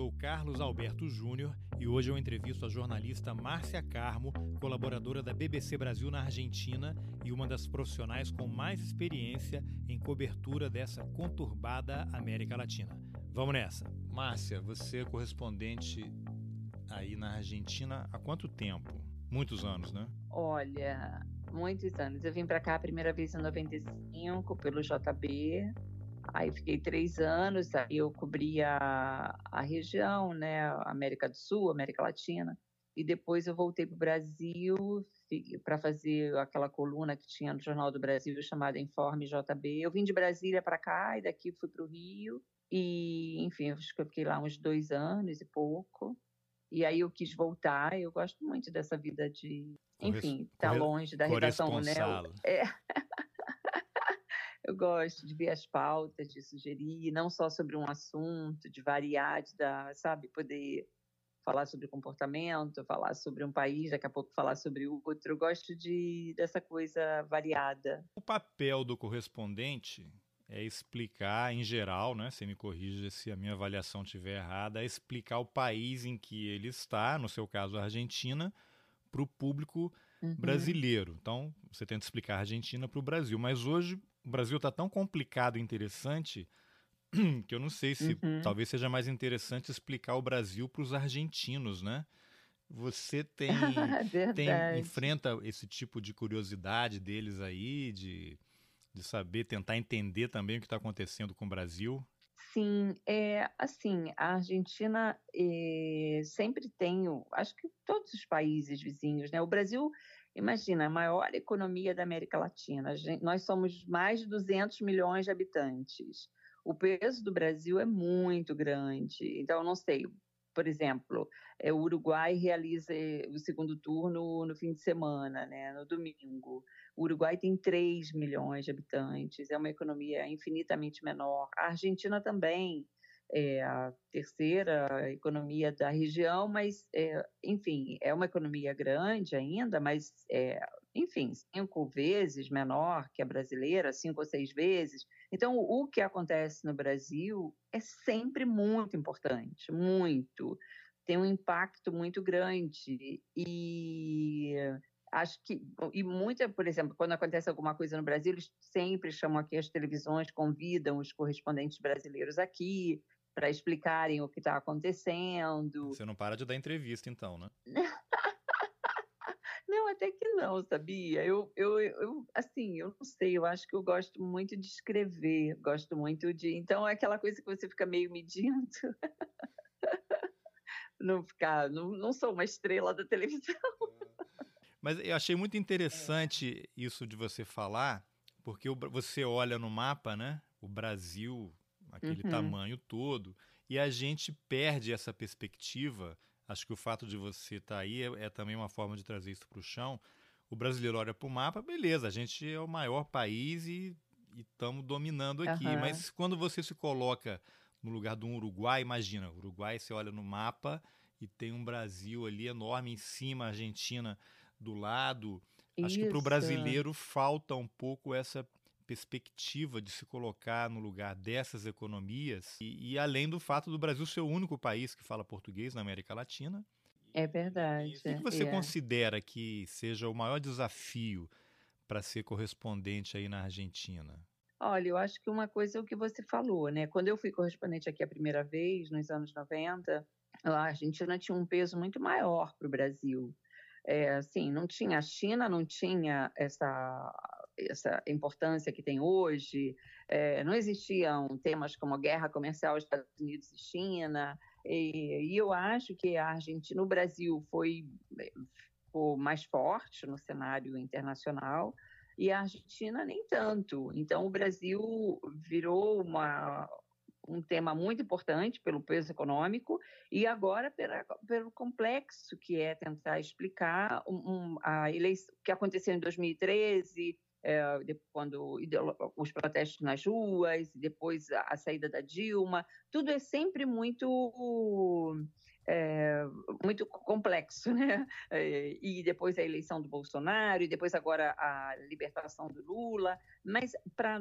sou o Carlos Alberto Júnior e hoje eu entrevisto a jornalista Márcia Carmo, colaboradora da BBC Brasil na Argentina e uma das profissionais com mais experiência em cobertura dessa conturbada América Latina. Vamos nessa. Márcia, você é correspondente aí na Argentina há quanto tempo? Muitos anos, né? Olha, muitos anos. Eu vim para cá a primeira vez em 95 pelo JB. Aí fiquei três anos, aí eu cobria a região, né, América do Sul, América Latina, e depois eu voltei para o Brasil para fazer aquela coluna que tinha no Jornal do Brasil chamada Informe JB. Eu vim de Brasília para cá e daqui fui para o Rio, e enfim, acho que eu fiquei lá uns dois anos e pouco. E aí eu quis voltar. Eu gosto muito dessa vida de, enfim, estar tá longe da redação, né? É. eu gosto de ver as pautas, de sugerir, não só sobre um assunto, de variar, de dar, sabe, poder falar sobre comportamento, falar sobre um país, daqui a pouco falar sobre outro. Eu gosto de dessa coisa variada. O papel do correspondente é explicar, em geral, né? Você me corrija se a minha avaliação estiver errada, é explicar o país em que ele está, no seu caso a Argentina, para o público uhum. brasileiro. Então, você tenta explicar a Argentina para o Brasil. Mas hoje o Brasil está tão complicado e interessante que eu não sei se uhum. talvez seja mais interessante explicar o Brasil para os argentinos, né? Você tem, tem enfrenta esse tipo de curiosidade deles aí, de de saber, tentar entender também o que está acontecendo com o Brasil? Sim, é assim, a Argentina é, sempre tem, acho que todos os países vizinhos, né? O Brasil, imagina, a maior economia da América Latina. Gente, nós somos mais de 200 milhões de habitantes. O peso do Brasil é muito grande. Então, não sei, por exemplo, é, o Uruguai realiza eh, o segundo turno no fim de semana, né, no domingo. O Uruguai tem 3 milhões de habitantes, é uma economia infinitamente menor. A Argentina também é a terceira economia da região, mas, é, enfim, é uma economia grande ainda, mas, é, enfim, cinco vezes menor que a brasileira, cinco ou seis vezes. Então, o que acontece no Brasil é sempre muito importante, muito. Tem um impacto muito grande. E acho que e muita, por exemplo, quando acontece alguma coisa no Brasil, eles sempre chamam aqui as televisões, convidam os correspondentes brasileiros aqui para explicarem o que está acontecendo. Você não para de dar entrevista, então, né? não, até que não, sabia? Eu, eu, eu, assim, eu não sei, eu acho que eu gosto muito de escrever, gosto muito de. Então é aquela coisa que você fica meio medindo. não ficar, não, não sou uma estrela da televisão. Mas eu achei muito interessante isso de você falar, porque você olha no mapa, né? O Brasil, aquele uhum. tamanho todo, e a gente perde essa perspectiva. Acho que o fato de você estar tá aí é, é, também uma forma de trazer isso para o chão. O brasileiro olha para o mapa, beleza, a gente é o maior país e estamos dominando aqui. Uhum. Mas quando você se coloca no lugar de um Uruguai, imagina, Uruguai você olha no mapa e tem um Brasil ali enorme em cima, Argentina do lado. Isso. Acho que para o brasileiro falta um pouco essa perspectiva de se colocar no lugar dessas economias e, e, além do fato do Brasil ser o único país que fala português na América Latina. É verdade. o que você é. considera que seja o maior desafio para ser correspondente aí na Argentina? Olha, eu acho que uma coisa é o que você falou, né? Quando eu fui correspondente aqui a primeira vez, nos anos 90, a Argentina tinha um peso muito maior para o Brasil. É, assim, não tinha a China, não tinha essa, essa importância que tem hoje, é, não existiam temas como guerra comercial Estados Unidos e China, e, e eu acho que a Argentina, o Brasil foi, foi mais forte no cenário internacional, e a Argentina nem tanto. Então, o Brasil virou uma, um tema muito importante pelo peso econômico e agora pela, pelo complexo que é tentar explicar um, um, a eleição que aconteceu em 2013, é, quando os protestos nas ruas, depois a, a saída da Dilma, tudo é sempre muito é, muito complexo, né? É, e depois a eleição do Bolsonaro, e depois agora a libertação do Lula. Mas para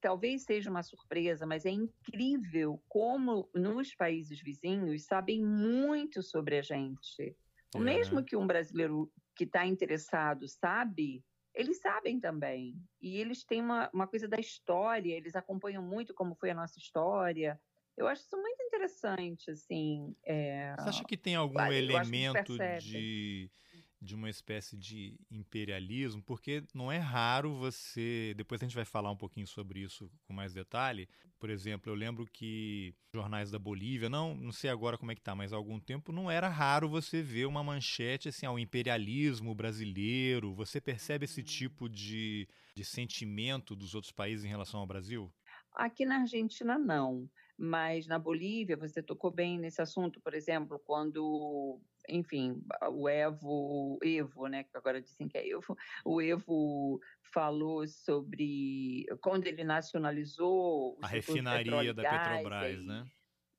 talvez seja uma surpresa, mas é incrível como nos países vizinhos sabem muito sobre a gente. É. Mesmo que um brasileiro que está interessado sabe, eles sabem também. E eles têm uma, uma coisa da história, eles acompanham muito como foi a nossa história. Eu acho isso muito interessante, assim. É... Você acha que tem algum elemento de de uma espécie de imperialismo, porque não é raro você. Depois a gente vai falar um pouquinho sobre isso com mais detalhe. Por exemplo, eu lembro que jornais da Bolívia, não, não sei agora como é que tá, mas há algum tempo não era raro você ver uma manchete assim, ao imperialismo brasileiro. Você percebe esse tipo de, de sentimento dos outros países em relação ao Brasil? Aqui na Argentina, não. Mas na Bolívia, você tocou bem nesse assunto, por exemplo, quando, enfim, o Evo, Evo, né, que agora dizem que é Evo, o Evo falou sobre quando ele nacionalizou a refinaria da Petrobras, aí, né?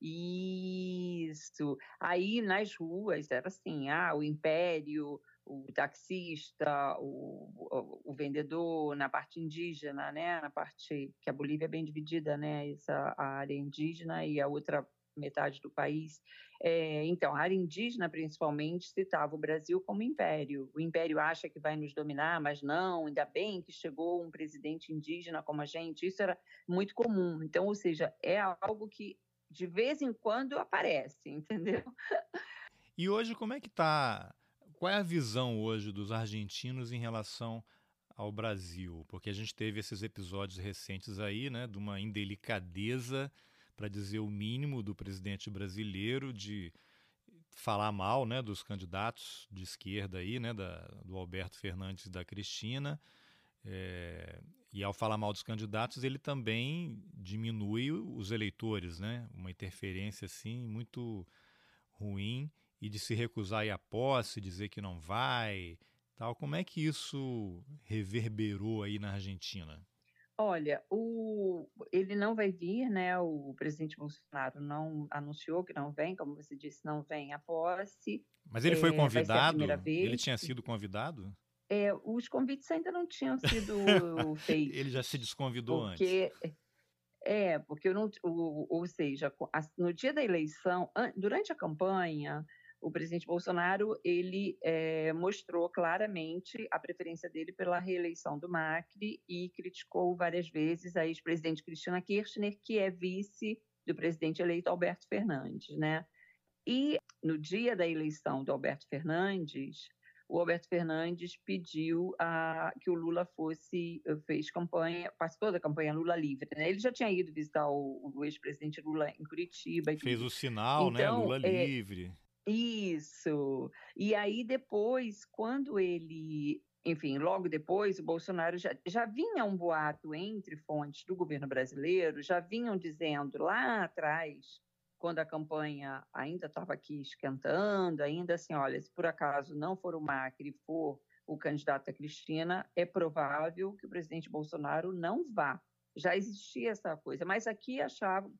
Isso. Aí nas ruas era assim, ah, o império, o taxista, o, o, vendedor na parte indígena, né, na parte que a Bolívia é bem dividida, né, essa a área indígena e a outra metade do país. É, então, a área indígena, principalmente, citava o Brasil como império. O império acha que vai nos dominar, mas não, ainda bem que chegou um presidente indígena como a gente. Isso era muito comum. Então, ou seja, é algo que de vez em quando aparece, entendeu? E hoje, como é que está qual é a visão hoje dos argentinos em relação ao Brasil? Porque a gente teve esses episódios recentes aí, né, de uma indelicadeza, para dizer o mínimo, do presidente brasileiro de falar mal, né, dos candidatos de esquerda aí, né, da, do Alberto Fernandes e da Cristina. É, e ao falar mal dos candidatos, ele também diminui os eleitores, né? Uma interferência assim muito ruim e de se recusar a posse, dizer que não vai, tal. Como é que isso reverberou aí na Argentina? Olha, o, ele não vai vir, né? O presidente Bolsonaro não anunciou que não vem, como você disse, não vem à posse. Mas ele foi é, convidado? Ele tinha sido convidado? É, os convites ainda não tinham sido feitos. ele já se desconvidou porque, antes. É, porque não, o, ou seja, no dia da eleição, durante a campanha, o presidente Bolsonaro ele é, mostrou claramente a preferência dele pela reeleição do Macri e criticou várias vezes a ex-presidente Cristina Kirchner, que é vice do presidente eleito Alberto Fernandes, né? E no dia da eleição do Alberto Fernandes, o Alberto Fernandes pediu a, que o Lula fosse, fez campanha, participou da campanha Lula Livre. Né? Ele já tinha ido visitar o, o ex-presidente Lula em Curitiba. Fez o sinal, né? então, né? Lula é, Livre. Isso. E aí depois, quando ele, enfim, logo depois, o Bolsonaro já, já vinha um boato entre fontes do governo brasileiro, já vinham dizendo lá atrás, quando a campanha ainda estava aqui esquentando, ainda assim, olha, se por acaso não for o Macri e for o candidato a Cristina, é provável que o presidente Bolsonaro não vá. Já existia essa coisa, mas aqui achava,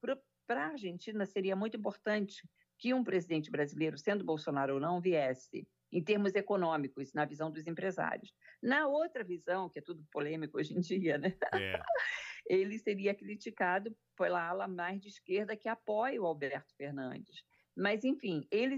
para a Argentina seria muito importante que um presidente brasileiro, sendo Bolsonaro ou não, viesse em termos econômicos, na visão dos empresários. Na outra visão, que é tudo polêmico hoje em dia, né? É. ele seria criticado pela ala mais de esquerda que apoia o Alberto Fernandes. Mas, enfim, ele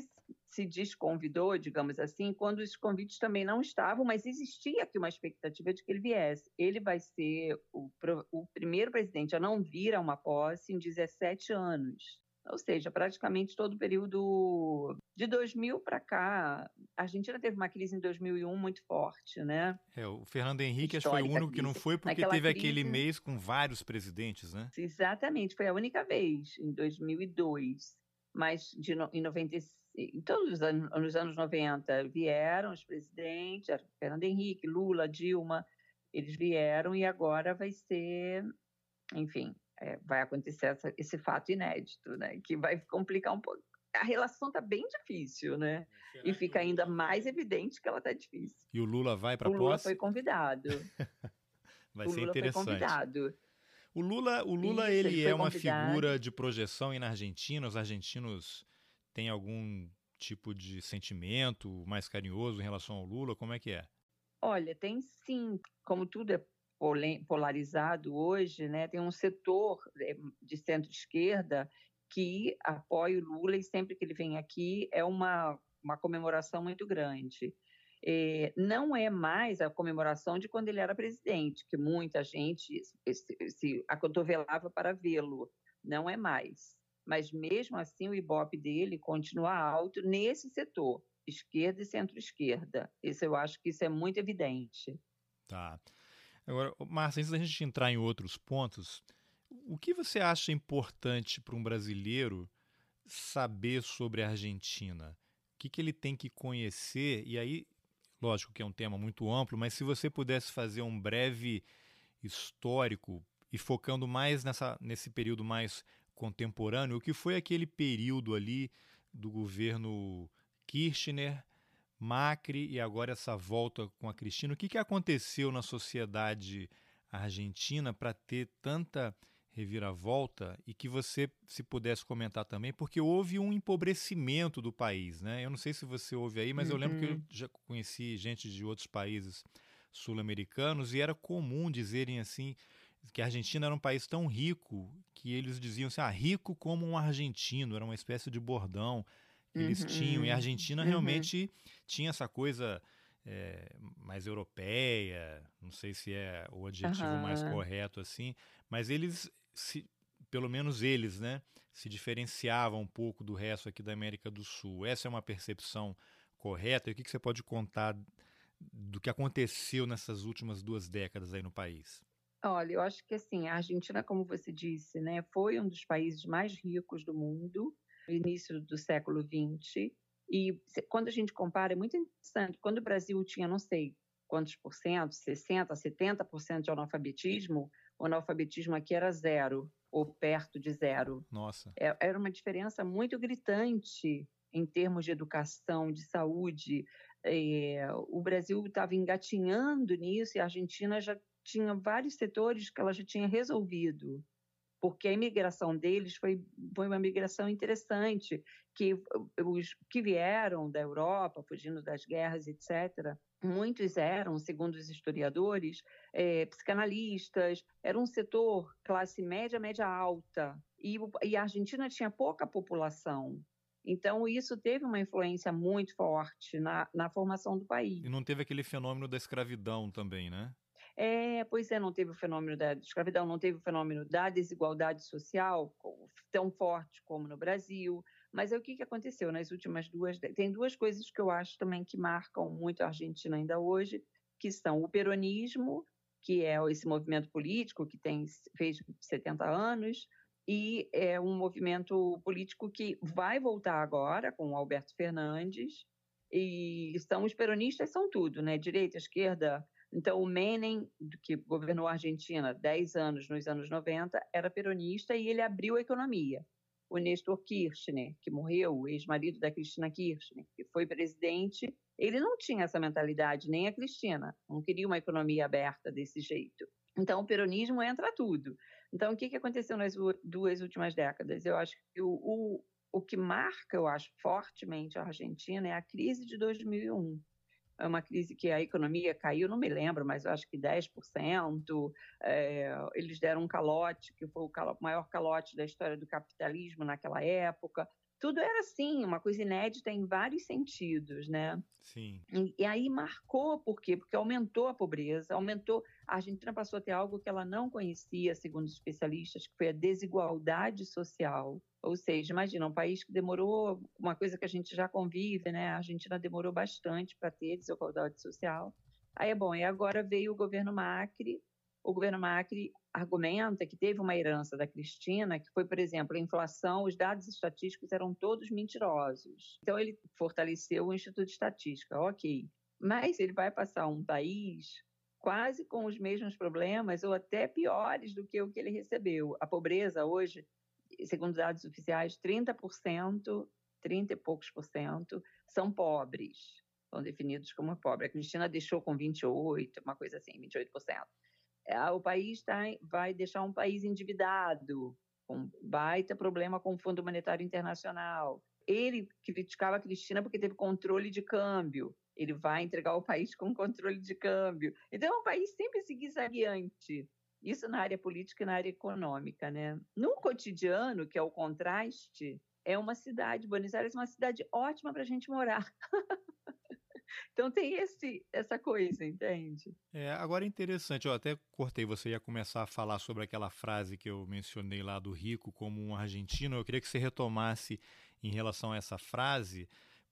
se desconvidou, digamos assim, quando os convites também não estavam, mas existia aqui uma expectativa de que ele viesse. Ele vai ser o, o primeiro presidente a não vir a uma posse em 17 anos. Ou seja, praticamente todo o período de 2000 para cá, a Argentina teve uma crise em 2001 muito forte, né? É, o Fernando Henrique acho foi o único que não foi porque Naquela teve crise... aquele mês com vários presidentes, né? Exatamente, foi a única vez em 2002. Mas de no, em 95 em todos os anos, nos anos 90 vieram os presidentes, Fernando Henrique, Lula, Dilma, Eles vieram e agora vai ser, enfim, é, vai acontecer essa, esse fato inédito, né? Que vai complicar um pouco. A relação está bem difícil, né? Será e fica ainda mais evidente que ela está difícil. E o Lula vai para a posse? O Lula foi convidado. vai o ser Lula interessante. Foi convidado. O Lula, o Lula Isso, ele, ele é uma convidado. figura de projeção aí na Argentina. Os argentinos têm algum tipo de sentimento mais carinhoso em relação ao Lula? Como é que é? Olha, tem sim. Como tudo é polarizado hoje, né? Tem um setor eh, de centro-esquerda que apoia o Lula e sempre que ele vem aqui é uma, uma comemoração muito grande. É, não é mais a comemoração de quando ele era presidente, que muita gente se, se acotovelava para vê-lo. Não é mais. Mas mesmo assim o ibope dele continua alto nesse setor, esquerda e centro-esquerda. Isso eu acho que isso é muito evidente. Tá. Agora, Márcia, antes da gente entrar em outros pontos, o que você acha importante para um brasileiro saber sobre a Argentina? O que, que ele tem que conhecer? E aí, lógico que é um tema muito amplo, mas se você pudesse fazer um breve histórico e focando mais nessa, nesse período mais contemporâneo, o que foi aquele período ali do governo Kirchner Macri e agora essa volta com a Cristina. O que, que aconteceu na sociedade argentina para ter tanta reviravolta e que você se pudesse comentar também, porque houve um empobrecimento do país, né? Eu não sei se você ouve aí, mas uhum. eu lembro que eu uhum. já conheci gente de outros países sul-americanos e era comum dizerem assim que a Argentina era um país tão rico que eles diziam assim, ah, rico como um argentino, era uma espécie de bordão eles uhum, tinham. E a Argentina uhum. realmente tinha essa coisa é, mais europeia, não sei se é o adjetivo uhum. mais correto assim, mas eles, se, pelo menos eles, né, se diferenciavam um pouco do resto aqui da América do Sul. Essa é uma percepção correta? E o que, que você pode contar do que aconteceu nessas últimas duas décadas aí no país? Olha, eu acho que assim, a Argentina, como você disse, né, foi um dos países mais ricos do mundo início do século XX. E quando a gente compara, é muito interessante. Quando o Brasil tinha, não sei quantos por cento, 60%, 70% de analfabetismo, o analfabetismo aqui era zero, ou perto de zero. Nossa. É, era uma diferença muito gritante em termos de educação, de saúde. É, o Brasil estava engatinhando nisso e a Argentina já tinha vários setores que ela já tinha resolvido porque a imigração deles foi, foi uma migração interessante, que os que vieram da Europa, fugindo das guerras, etc., muitos eram, segundo os historiadores, é, psicanalistas, era um setor classe média, média alta, e, e a Argentina tinha pouca população, então, isso teve uma influência muito forte na, na formação do país. E não teve aquele fenômeno da escravidão também, né? É, pois é, não teve o fenômeno da escravidão, não teve o fenômeno da desigualdade social tão forte como no Brasil. Mas é o que, que aconteceu nas últimas duas. Tem duas coisas que eu acho também que marcam muito a Argentina ainda hoje, que são o peronismo, que é esse movimento político que tem fez 70 anos, e é um movimento político que vai voltar agora com o Alberto Fernandes. E são os peronistas, são tudo, né? Direita, esquerda, então, o Menem, que governou a Argentina 10 anos nos anos 90, era peronista e ele abriu a economia. O Nestor Kirchner, que morreu, o ex-marido da Cristina Kirchner, que foi presidente, ele não tinha essa mentalidade, nem a Cristina, não queria uma economia aberta desse jeito. Então, o peronismo entra tudo. Então, o que, que aconteceu nas duas últimas décadas? Eu acho que o, o, o que marca, eu acho, fortemente a Argentina é a crise de 2001 é uma crise que a economia caiu, não me lembro, mas eu acho que 10%. É, eles deram um calote, que foi o maior calote da história do capitalismo naquela época. Tudo era assim, uma coisa inédita em vários sentidos, né? Sim. E, e aí marcou, por quê? Porque aumentou a pobreza, aumentou. A Argentina passou a ter algo que ela não conhecia, segundo os especialistas, que foi a desigualdade social. Ou seja, imagina, um país que demorou, uma coisa que a gente já convive, né? A Argentina demorou bastante para ter desigualdade social. Aí é bom, e agora veio o governo Macri. O governo Macri argumenta que teve uma herança da Cristina, que foi, por exemplo, a inflação, os dados estatísticos eram todos mentirosos. Então ele fortaleceu o Instituto de Estatística, ok. Mas ele vai passar um país quase com os mesmos problemas ou até piores do que o que ele recebeu. A pobreza hoje, segundo dados oficiais, 30%, 30 e poucos por cento são pobres, são definidos como pobres. A Cristina deixou com 28, uma coisa assim, 28%. É, o país tá, vai deixar um país endividado, com baita problema com o Fundo Monetário Internacional. Ele criticava a Cristina porque teve controle de câmbio. Ele vai entregar o país com controle de câmbio. Então, o país sempre seguir adiante. Isso na área política e na área econômica, né? No cotidiano, que é o contraste, é uma cidade, Buenos Aires é uma cidade ótima para a gente morar. Então tem esse, essa coisa, entende? É, agora é interessante, eu até cortei, você ia começar a falar sobre aquela frase que eu mencionei lá do rico como um argentino. Eu queria que você retomasse em relação a essa frase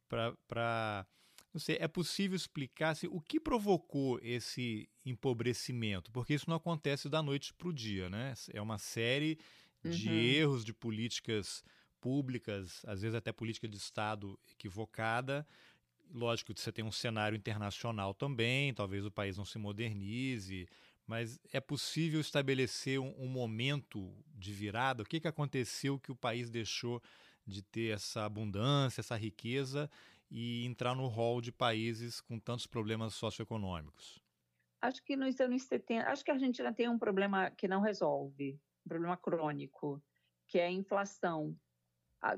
para. Não sei, é possível explicar se, o que provocou esse empobrecimento? Porque isso não acontece da noite para o dia, né? É uma série de uhum. erros de políticas públicas, às vezes até política de Estado equivocada, Lógico que você tem um cenário internacional também, talvez o país não se modernize, mas é possível estabelecer um, um momento de virada? O que, que aconteceu que o país deixou de ter essa abundância, essa riqueza e entrar no rol de países com tantos problemas socioeconômicos? Acho que nos anos 70, acho que a Argentina tem um problema que não resolve, um problema crônico, que é a inflação.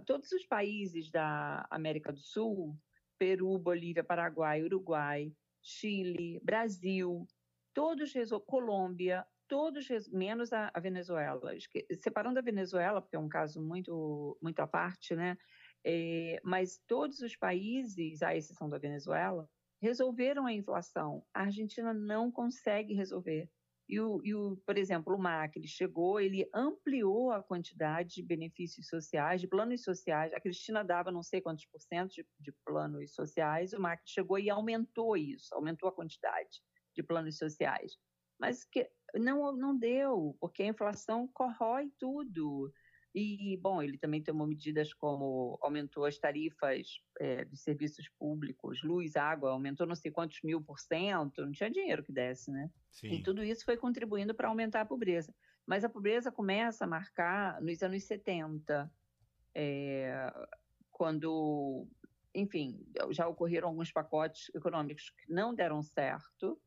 Todos os países da América do Sul Peru, Bolívia, Paraguai, Uruguai, Chile, Brasil, todos Colômbia, todos menos a, a Venezuela. Separando a Venezuela, porque é um caso muito muito à parte, né? É, mas todos os países, à exceção da Venezuela, resolveram a inflação. A Argentina não consegue resolver. E o, e o, por exemplo, o Macri chegou, ele ampliou a quantidade de benefícios sociais, de planos sociais. A Cristina dava não sei quantos por cento de, de planos sociais, o Macri chegou e aumentou isso, aumentou a quantidade de planos sociais. Mas que não, não deu, porque a inflação corrói tudo. E, bom, ele também tomou medidas como aumentou as tarifas é, dos serviços públicos, luz, água, aumentou não sei quantos mil por cento, não tinha dinheiro que desse, né? Sim. E tudo isso foi contribuindo para aumentar a pobreza. Mas a pobreza começa a marcar nos anos 70, é, quando, enfim, já ocorreram alguns pacotes econômicos que não deram certo,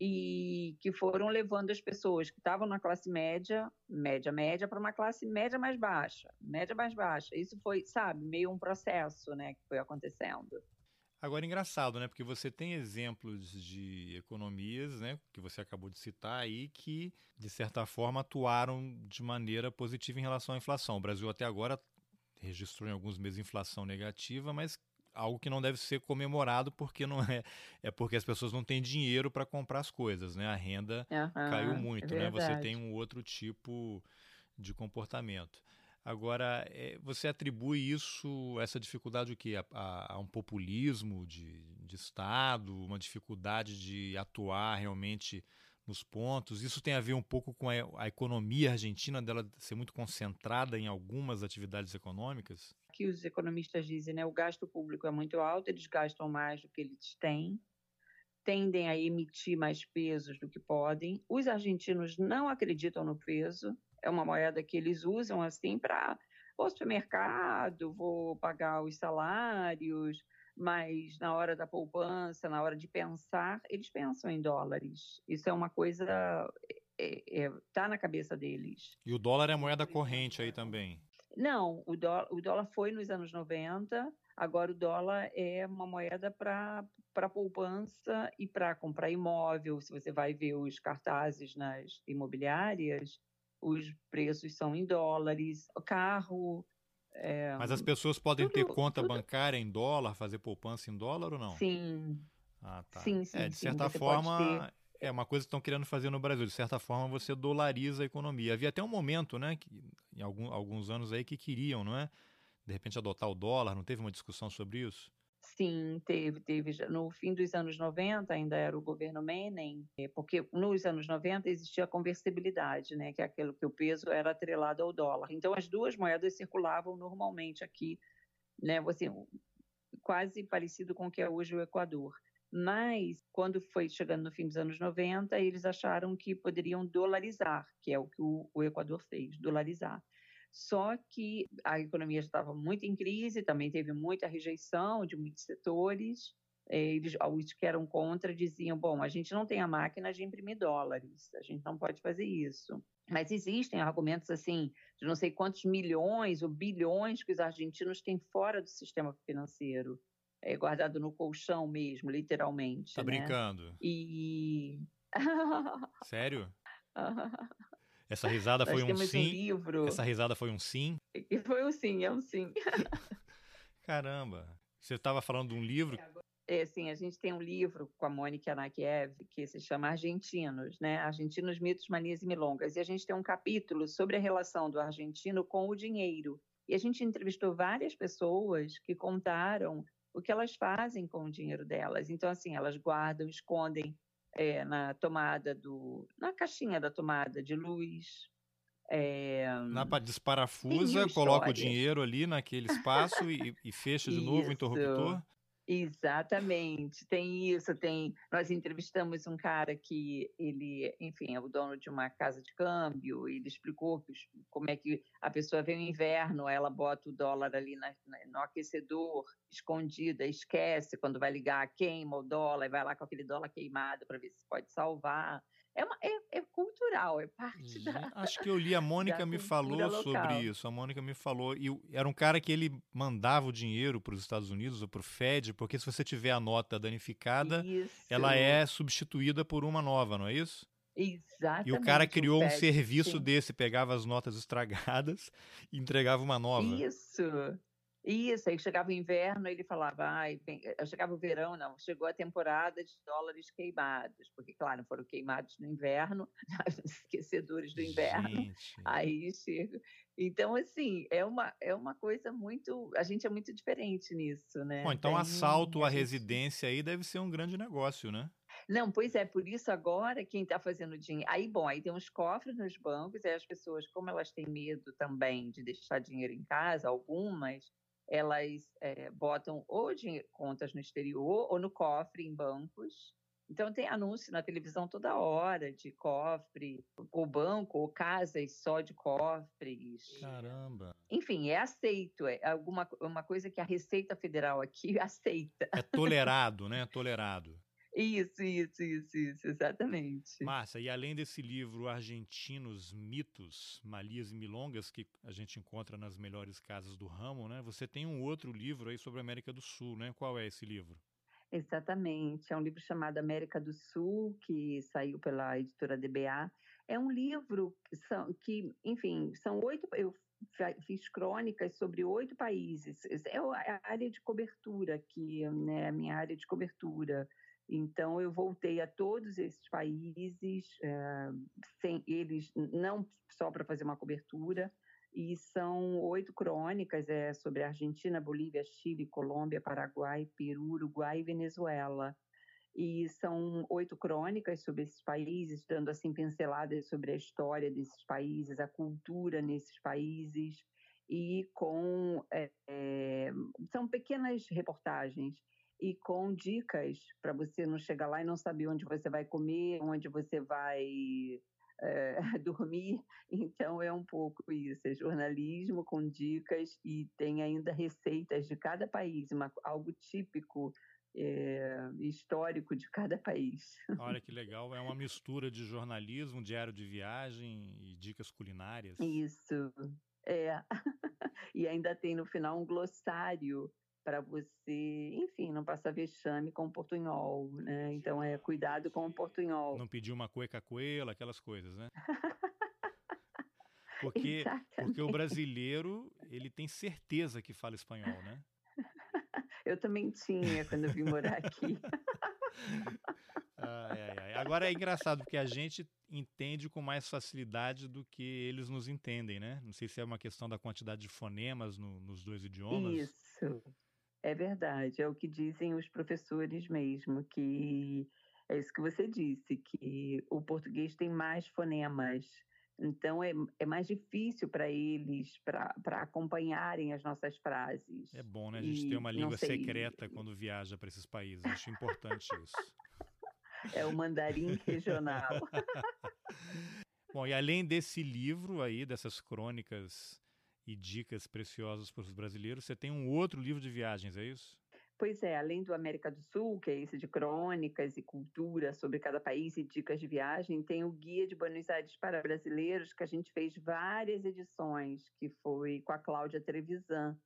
e que foram levando as pessoas que estavam na classe média, média, média, para uma classe média mais baixa, média mais baixa. Isso foi, sabe, meio um processo, né, que foi acontecendo. Agora, engraçado, né, porque você tem exemplos de economias, né, que você acabou de citar aí, que, de certa forma, atuaram de maneira positiva em relação à inflação. O Brasil até agora registrou em alguns meses inflação negativa, mas algo que não deve ser comemorado porque não é é porque as pessoas não têm dinheiro para comprar as coisas, né? A renda uhum, caiu muito, é né? Você tem um outro tipo de comportamento. Agora, é, você atribui isso, essa dificuldade o quê? A, a, a um populismo de, de Estado, uma dificuldade de atuar realmente nos pontos. Isso tem a ver um pouco com a, a, economia argentina dela ser muito concentrada em algumas atividades econômicas? Que os economistas dizem, né, o gasto público é muito alto, eles gastam mais do que eles têm, tendem a emitir mais pesos do que podem. Os argentinos não acreditam no peso, é uma moeda que eles usam assim para vou supermercado, vou pagar os salários, mas na hora da poupança, na hora de pensar, eles pensam em dólares. Isso é uma coisa é, é, tá na cabeça deles. E o dólar é moeda corrente aí também? Não, o, dó, o dólar foi nos anos 90, agora o dólar é uma moeda para poupança e para comprar imóvel. Se você vai ver os cartazes nas imobiliárias, os preços são em dólares. Carro, é, Mas as pessoas podem tudo, ter conta tudo... bancária em dólar, fazer poupança em dólar ou não? Sim. Ah, tá. Sim, sim, é, de certa sim, forma, é uma coisa que estão querendo fazer no Brasil. De certa forma, você dolariza a economia. Havia até um momento, né, que, em algum, alguns anos aí, que queriam, não é? De repente adotar o dólar. Não teve uma discussão sobre isso? Sim, teve, teve. No fim dos anos 90, ainda era o governo Menem, é, porque nos anos 90 existia a conversibilidade, né, que é aquilo que o peso era atrelado ao dólar. Então, as duas moedas circulavam normalmente aqui, né, assim, quase parecido com o que é hoje o Equador. Mas, quando foi chegando no fim dos anos 90, eles acharam que poderiam dolarizar, que é o que o, o Equador fez, dolarizar. Só que a economia já estava muito em crise, também teve muita rejeição de muitos setores. Eles, os que eram contra diziam: bom, a gente não tem a máquina de imprimir dólares, a gente não pode fazer isso. Mas existem argumentos assim, de não sei quantos milhões ou bilhões que os argentinos têm fora do sistema financeiro é, guardado no colchão mesmo, literalmente. Tá né? brincando? E. Sério? Essa risada foi um sim. Um livro. Essa risada foi um sim? E foi um sim, é um sim. Caramba. Você estava falando de um livro? É, sim, a gente tem um livro com a Mônica Anakiev que se chama Argentinos, né? Argentinos, Mitos, Manias e Milongas. E a gente tem um capítulo sobre a relação do argentino com o dinheiro. E a gente entrevistou várias pessoas que contaram o que elas fazem com o dinheiro delas. Então, assim, elas guardam, escondem é, na tomada do. na caixinha da tomada de luz. É, na desparafusa, coloca o dinheiro ali naquele espaço e, e fecha de novo o interruptor. Exatamente, tem isso, tem. Nós entrevistamos um cara que ele, enfim, é o dono de uma casa de câmbio, ele explicou que, como é que a pessoa vem no inverno, ela bota o dólar ali na, no aquecedor, escondida, esquece, quando vai ligar, queima o dólar, e vai lá com aquele dólar queimado para ver se pode salvar é, uma, é, é, cultural, é parte da. Acho que eu li, a Mônica me falou local. sobre isso. A Mônica me falou. E era um cara que ele mandava o dinheiro para os Estados Unidos ou para o Fed, porque se você tiver a nota danificada, isso. ela é substituída por uma nova, não é isso? Exatamente. E o cara criou o um serviço sim. desse, pegava as notas estragadas e entregava uma nova. Isso. Isso, aí chegava o inverno, ele falava, ai, eh, chegava o verão, não, chegou a temporada de dólares queimados, porque, claro, foram queimados no inverno, esquecedores do inverno, gente. aí chega. Então, assim, é uma, é uma coisa muito, a gente é muito diferente nisso, né? Bom, então Tem, assalto à residência aí deve ser um grande negócio, né? Não, pois é, por isso agora quem está fazendo dinheiro. Aí, bom, aí tem uns cofres nos bancos, e as pessoas, como elas têm medo também de deixar dinheiro em casa, algumas, elas é, botam ou de contas no exterior ou no cofre em bancos. Então tem anúncio na televisão toda hora de cofre, ou banco, ou casas só de cofres. Caramba! Enfim, é aceito, é alguma uma coisa que a Receita Federal aqui aceita. É tolerado, né? Tolerado. Isso, isso, isso, isso, exatamente. Márcia, e além desse livro Argentinos, Mitos, Malias e Milongas, que a gente encontra nas melhores casas do ramo, né? Você tem um outro livro aí sobre a América do Sul, né? Qual é esse livro? Exatamente, é um livro chamado América do Sul, que saiu pela editora DBA. É um livro que, são, que enfim, são oito. Eu fiz crônicas sobre oito países. É a área de cobertura aqui, né? A minha área de cobertura. Então, eu voltei a todos esses países, é, sem eles, não só para fazer uma cobertura, e são oito crônicas é, sobre Argentina, Bolívia, Chile, Colômbia, Paraguai, Peru, Uruguai e Venezuela. E são oito crônicas sobre esses países, dando assim pinceladas sobre a história desses países, a cultura nesses países, e com. É, são pequenas reportagens e com dicas para você não chegar lá e não saber onde você vai comer, onde você vai é, dormir. Então é um pouco isso, é jornalismo com dicas e tem ainda receitas de cada país, uma, algo típico é, histórico de cada país. Olha que legal, é uma mistura de jornalismo, diário de viagem e dicas culinárias. Isso, é. e ainda tem no final um glossário para você, enfim, não passar vexame com o portunhol, né? Então é cuidado com o portunhol. Não pedir uma cueca coelha, aquelas coisas, né? Porque, porque o brasileiro, ele tem certeza que fala espanhol, né? Eu também tinha quando eu vim morar aqui. ai, ai, ai. Agora é engraçado, porque a gente entende com mais facilidade do que eles nos entendem, né? Não sei se é uma questão da quantidade de fonemas no, nos dois idiomas. Isso. É verdade, é o que dizem os professores mesmo, que é isso que você disse, que o português tem mais fonemas. Então é, é mais difícil para eles para acompanharem as nossas frases. É bom, né? A gente e, ter uma língua secreta quando viaja para esses países. Acho importante isso. É o mandarim regional. bom, e além desse livro aí, dessas crônicas e dicas preciosas para os brasileiros, você tem um outro livro de viagens, é isso? Pois é, além do América do Sul, que é esse de crônicas e cultura sobre cada país e dicas de viagem, tem o Guia de Buenos Aires para Brasileiros, que a gente fez várias edições, que foi com a Cláudia Trevisan,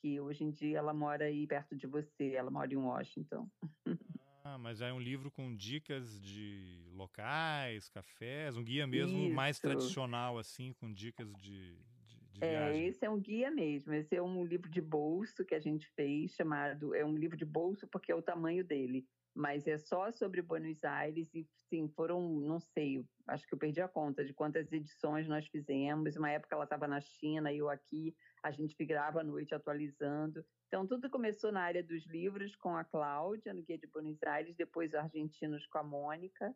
que hoje em dia ela mora aí perto de você, ela mora em Washington. Ah, mas é um livro com dicas de locais, cafés, um guia mesmo Isso. mais tradicional, assim, com dicas de, de é, viagem. esse é um guia mesmo. Esse é um livro de bolso que a gente fez, chamado. É um livro de bolso porque é o tamanho dele. Mas é só sobre Buenos Aires e, sim, foram, não sei, acho que eu perdi a conta de quantas edições nós fizemos. Uma época ela estava na China e eu aqui, a gente ficava à noite atualizando. Então, tudo começou na área dos livros com a Cláudia, no Guia de Buenos Aires, depois os argentinos com a Mônica.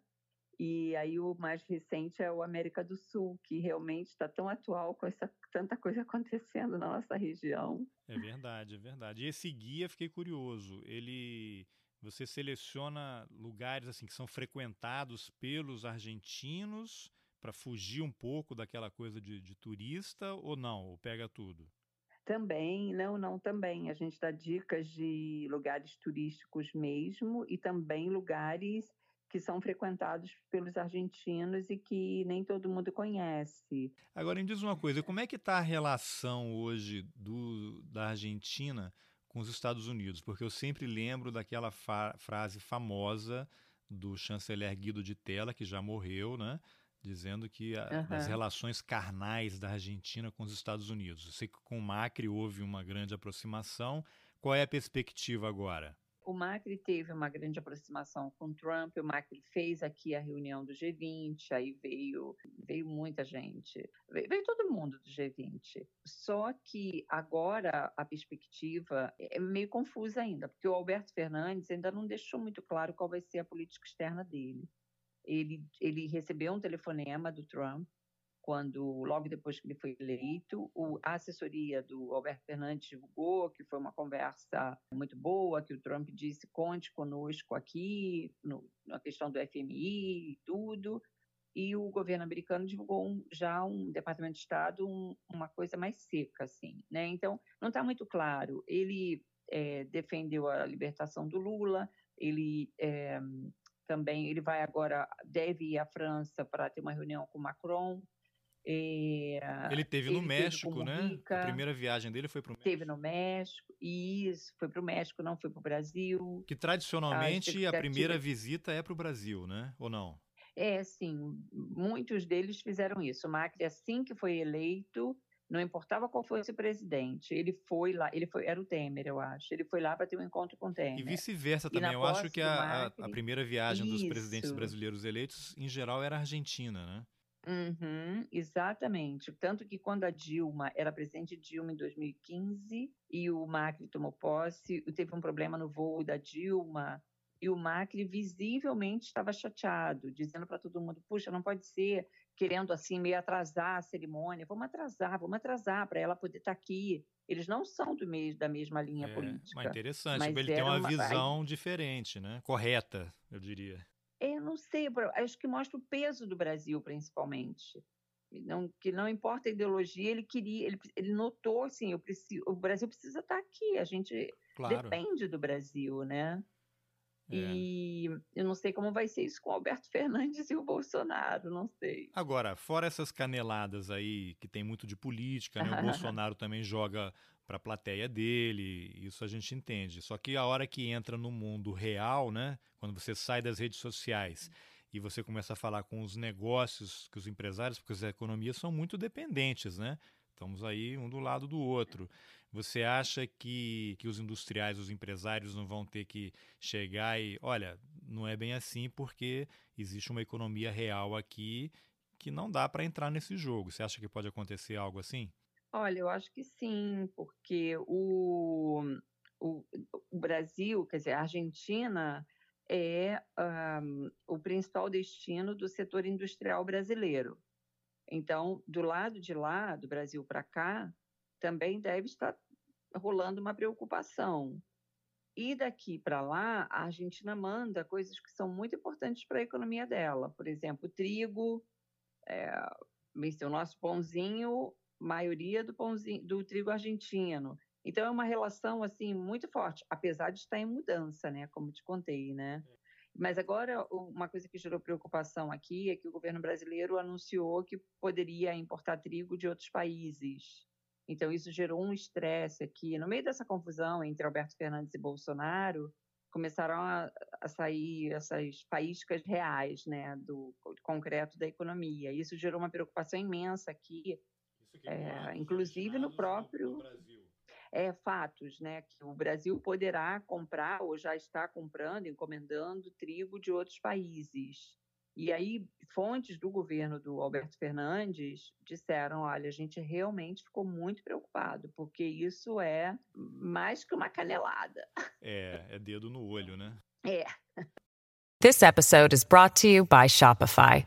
E aí o mais recente é o América do Sul, que realmente está tão atual com essa tanta coisa acontecendo na nossa região. É verdade, é verdade. E esse guia, fiquei curioso, ele você seleciona lugares assim que são frequentados pelos argentinos para fugir um pouco daquela coisa de, de turista ou não? Ou pega tudo? Também, não, não, também. A gente dá dicas de lugares turísticos mesmo e também lugares que são frequentados pelos argentinos e que nem todo mundo conhece. Agora, me diz uma coisa, como é que está a relação hoje do, da Argentina com os Estados Unidos? Porque eu sempre lembro daquela fa frase famosa do chanceler Guido de Tella, que já morreu, né? dizendo que a, uhum. as relações carnais da Argentina com os Estados Unidos. Eu sei que com o Macri houve uma grande aproximação. Qual é a perspectiva agora? O Macri teve uma grande aproximação com Trump, o Macri fez aqui a reunião do G20, aí veio, veio muita gente, veio, veio todo mundo do G20. Só que agora a perspectiva é meio confusa ainda, porque o Alberto Fernandes ainda não deixou muito claro qual vai ser a política externa dele. Ele, ele recebeu um telefonema do Trump quando logo depois que ele foi eleito, o, a assessoria do Alberto Fernandes divulgou que foi uma conversa muito boa, que o Trump disse conte conosco aqui no, na questão do FMI e tudo, e o governo americano divulgou um, já um Departamento de Estado um, uma coisa mais seca, assim, né? Então não está muito claro. Ele é, defendeu a libertação do Lula, ele é, também ele vai agora deve ir à França para ter uma reunião com Macron é, ele teve ele no México, né? A primeira viagem dele foi para o México. Teve no México, isso, foi para o México, não foi para o Brasil. Que tradicionalmente a, a primeira visita é para o Brasil, né? Ou não? É, sim. Muitos deles fizeram isso. O Macri, assim que foi eleito, não importava qual fosse o presidente, ele foi lá, ele foi, era o Temer, eu acho, ele foi lá para ter um encontro com o Temer. E vice-versa também, eu acho que a, Macri, a, primeira viagem isso. dos presidentes brasileiros eleitos, em geral, era a Argentina, né? Uhum, exatamente. Tanto que quando a Dilma era presidente Dilma em 2015 e o Macri tomou posse, teve um problema no voo da Dilma e o Macri visivelmente estava chateado, dizendo para todo mundo: puxa, não pode ser, querendo assim meio atrasar a cerimônia, vamos atrasar, vamos atrasar para ela poder estar tá aqui. Eles não são do mesmo, da mesma linha é, política. Mas interessante, mas ele tem uma, uma visão diferente, né? Correta, eu diria. Eu não sei, acho que mostra o peso do Brasil, principalmente. Não, que não importa a ideologia, ele queria, ele, ele notou assim, eu preciso, o Brasil precisa estar aqui, a gente claro. depende do Brasil, né? É. E eu não sei como vai ser isso com o Alberto Fernandes e o Bolsonaro, não sei. Agora, fora essas caneladas aí que tem muito de política, né? O Bolsonaro também joga para a plateia dele, isso a gente entende. Só que a hora que entra no mundo real, né, quando você sai das redes sociais e você começa a falar com os negócios, com os empresários, porque as economias são muito dependentes, né? Estamos aí um do lado do outro. Você acha que, que os industriais, os empresários não vão ter que chegar e, olha, não é bem assim porque existe uma economia real aqui que não dá para entrar nesse jogo. Você acha que pode acontecer algo assim? Olha, eu acho que sim, porque o, o, o Brasil, quer dizer, a Argentina é um, o principal destino do setor industrial brasileiro. Então, do lado de lá, do Brasil para cá, também deve estar rolando uma preocupação. E daqui para lá, a Argentina manda coisas que são muito importantes para a economia dela. Por exemplo, trigo, é, o nosso pãozinho, maioria do pãozinho do trigo argentino. Então é uma relação assim muito forte, apesar de estar em mudança, né, como te contei, né? É. Mas agora uma coisa que gerou preocupação aqui é que o governo brasileiro anunciou que poderia importar trigo de outros países. Então isso gerou um estresse aqui. No meio dessa confusão entre Alberto Fernandes e Bolsonaro, começaram a, a sair essas faíscas reais, né, do, do, concreto da economia. Isso gerou uma preocupação imensa aqui, é, inclusive no próprio no é, fatos, né, que o Brasil poderá comprar ou já está comprando, encomendando trigo de outros países. E aí, fontes do governo do Alberto Fernandes disseram: olha, a gente realmente ficou muito preocupado, porque isso é mais que uma canelada. É, é dedo no olho, né? É. This episode is brought to you by Shopify.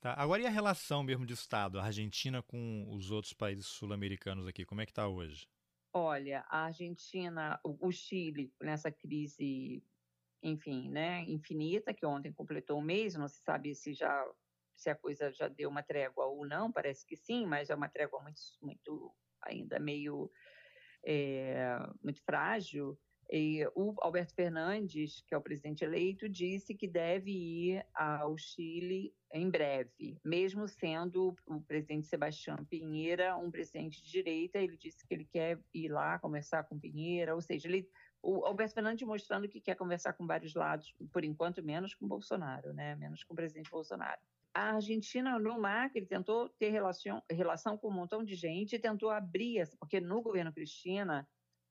Tá, agora e a relação mesmo de Estado, a Argentina com os outros países sul-americanos aqui, como é que está hoje? Olha, a Argentina, o Chile, nessa crise, enfim, né, infinita, que ontem completou um mês, não se sabe se já se a coisa já deu uma trégua ou não, parece que sim, mas é uma trégua muito, muito ainda meio é, muito frágil. E o Alberto Fernandes, que é o presidente eleito, disse que deve ir ao Chile em breve, mesmo sendo o presidente Sebastião Pinheira um presidente de direita, ele disse que ele quer ir lá conversar com Pinheira, ou seja, ele, o Alberto Fernandes mostrando que quer conversar com vários lados, por enquanto menos com Bolsonaro, né? menos com o presidente Bolsonaro a Argentina, no Macri, tentou ter relação, relação com um montão de gente e tentou abrir, porque no governo Cristina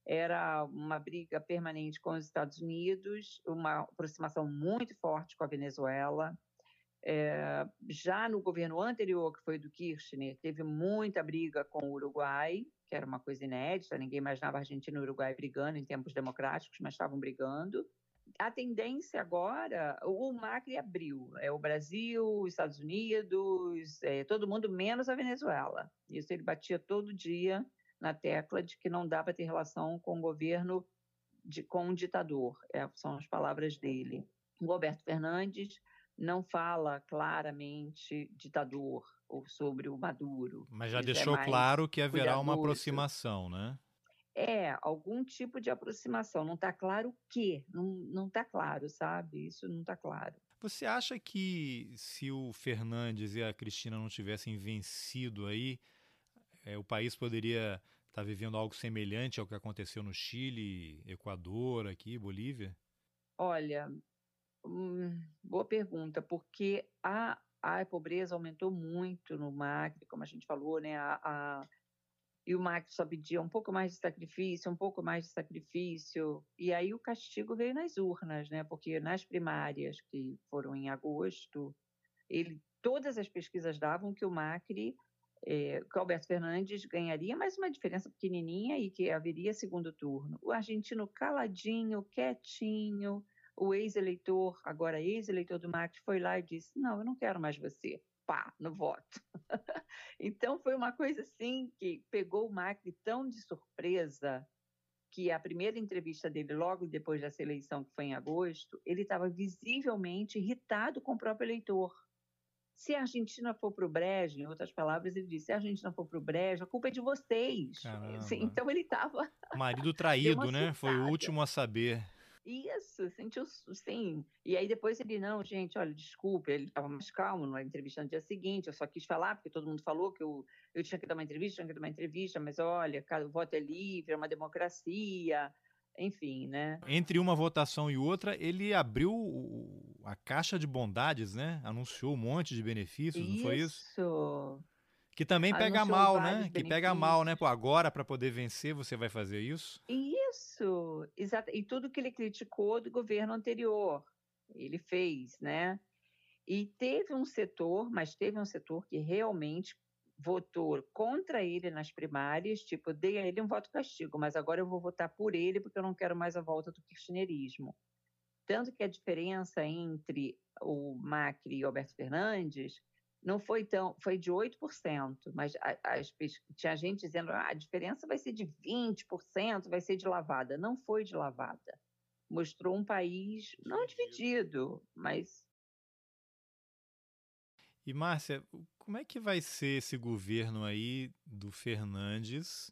era uma briga permanente com os Estados Unidos, uma aproximação muito forte com a Venezuela. É, já no governo anterior, que foi do Kirchner, teve muita briga com o Uruguai, que era uma coisa inédita, ninguém imaginava Argentina e Uruguai brigando em tempos democráticos, mas estavam brigando a tendência agora, o Macri abriu, é o Brasil, os Estados Unidos, é, todo mundo menos a Venezuela. Isso ele batia todo dia na tecla de que não dá para ter relação com o governo de, com um ditador, é, são as palavras dele. O Roberto Fernandes não fala claramente ditador ou sobre o Maduro. Mas já Isso é deixou é claro que haverá cuidadoso. uma aproximação, né? É, algum tipo de aproximação. Não está claro o quê? Não está claro, sabe? Isso não está claro. Você acha que se o Fernandes e a Cristina não tivessem vencido aí, é, o país poderia estar tá vivendo algo semelhante ao que aconteceu no Chile, Equador, aqui, Bolívia? Olha, hum, boa pergunta, porque a, a pobreza aumentou muito no Macri, como a gente falou, né? A, a e o Max só pedia um pouco mais de sacrifício, um pouco mais de sacrifício, e aí o castigo veio nas urnas, né? Porque nas primárias que foram em agosto, ele todas as pesquisas davam que o Macri, é, que o Alberto Fernandes ganharia mais uma diferença pequenininha e que haveria segundo turno. O argentino caladinho, quietinho, o ex-eleitor, agora ex-eleitor do Macri, foi lá e disse: Não, eu não quero mais você pá, no voto. então foi uma coisa assim que pegou o Macri tão de surpresa que a primeira entrevista dele, logo depois dessa eleição, que foi em agosto, ele estava visivelmente irritado com o próprio eleitor. Se a Argentina for para o brejo, em outras palavras, ele disse: se a Argentina for para o brejo, a culpa é de vocês. Então ele estava. Marido traído, né? Foi o último a saber. Isso, sentiu sim. E aí depois ele, não, gente, olha, desculpa, ele estava mais calmo na entrevista no dia seguinte, eu só quis falar, porque todo mundo falou que eu, eu tinha que dar uma entrevista, tinha que dar uma entrevista, mas olha, o voto é livre, é uma democracia, enfim, né? Entre uma votação e outra, ele abriu a caixa de bondades, né? Anunciou um monte de benefícios, isso. não foi isso? Isso. Que também pega mal, né? Que pega mal, né? Pô, agora para poder vencer você vai fazer isso? Isso, exato. E tudo que ele criticou do governo anterior, ele fez, né? E teve um setor, mas teve um setor que realmente votou contra ele nas primárias, tipo, dei a ele um voto castigo, mas agora eu vou votar por ele porque eu não quero mais a volta do kirchnerismo. Tanto que a diferença entre o Macri e Alberto Fernandes não foi tão, foi de 8%, mas as, tinha gente dizendo ah, a diferença vai ser de 20%, vai ser de lavada. Não foi de lavada. Mostrou um país não dividido, mas e Márcia, como é que vai ser esse governo aí do Fernandes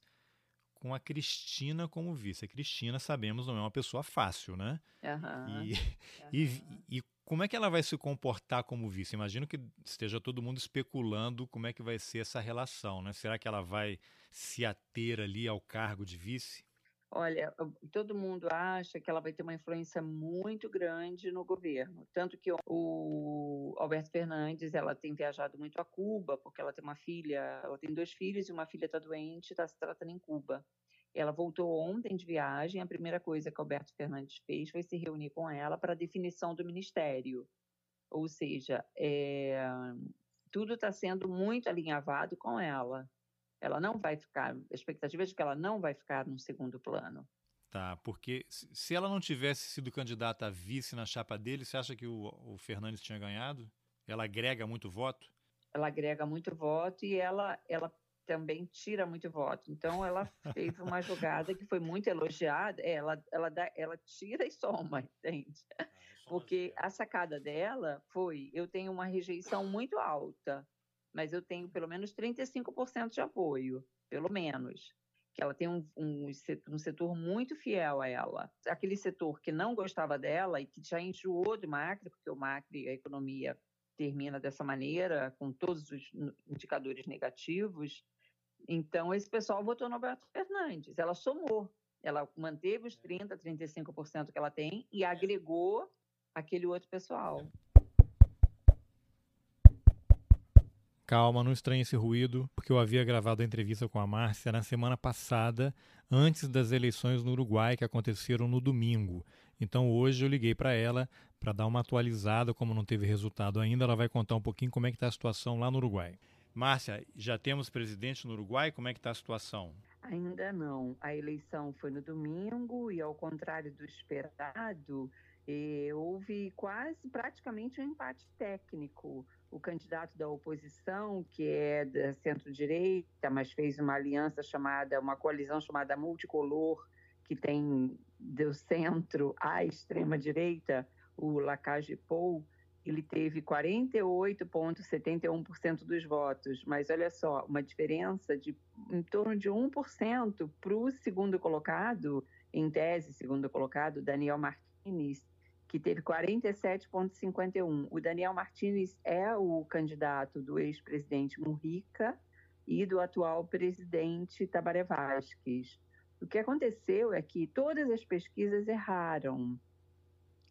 com a Cristina como vice? A Cristina, sabemos, não é uma pessoa fácil, né? Uhum. E, uhum. e, e, como é que ela vai se comportar como vice? Imagino que esteja todo mundo especulando como é que vai ser essa relação, né? Será que ela vai se ater ali ao cargo de vice? Olha, todo mundo acha que ela vai ter uma influência muito grande no governo. Tanto que o Alberto Fernandes, ela tem viajado muito a Cuba, porque ela tem uma filha, ela tem dois filhos e uma filha está doente, está se tratando em Cuba. Ela voltou ontem de viagem, a primeira coisa que Alberto Fernandes fez foi se reunir com ela para a definição do ministério. Ou seja, é, tudo está sendo muito alinhavado com ela. Ela não vai ficar, a expectativa é de que ela não vai ficar no segundo plano. Tá, porque se ela não tivesse sido candidata a vice na chapa dele, você acha que o, o Fernandes tinha ganhado? Ela agrega muito voto? Ela agrega muito voto e ela, ela também tira muito voto. Então ela fez uma jogada que foi muito elogiada. É, ela, ela, dá, ela tira e soma, entende? Ah, Porque a sacada dela foi: eu tenho uma rejeição muito alta mas eu tenho pelo menos 35% de apoio, pelo menos. Que ela tem um, um, um, setor muito fiel a ela. Aquele setor que não gostava dela e que já enjoou do Macri, porque o Macri, a economia termina dessa maneira, com todos os indicadores negativos. Então, esse pessoal votou no Alberto Fernandes. Ela somou. Ela manteve os 30%, 35% que ela tem e agregou aquele outro pessoal. Calma, não estranhe esse ruído, porque eu havia gravado a entrevista com a Márcia na semana passada, antes das eleições no Uruguai, que aconteceram no domingo. Então hoje eu liguei para ela para dar uma atualizada, como não teve resultado ainda, ela vai contar um pouquinho como é que está a situação lá no Uruguai. Márcia, já temos presidente no Uruguai? Como é que está a situação? Ainda não. A eleição foi no domingo e, ao contrário do esperado, eh, houve quase praticamente um empate técnico o candidato da oposição, que é da centro-direita, mas fez uma aliança chamada, uma coalizão chamada Multicolor, que tem do centro à extrema-direita, o Lacage Pou, ele teve 48,71% dos votos, mas olha só, uma diferença de em torno de 1% para o segundo colocado, em tese, segundo colocado, Daniel Martinez, que teve 47,51. O Daniel Martinez é o candidato do ex-presidente Murrica e do atual presidente Tabaré Vasquez. O que aconteceu é que todas as pesquisas erraram.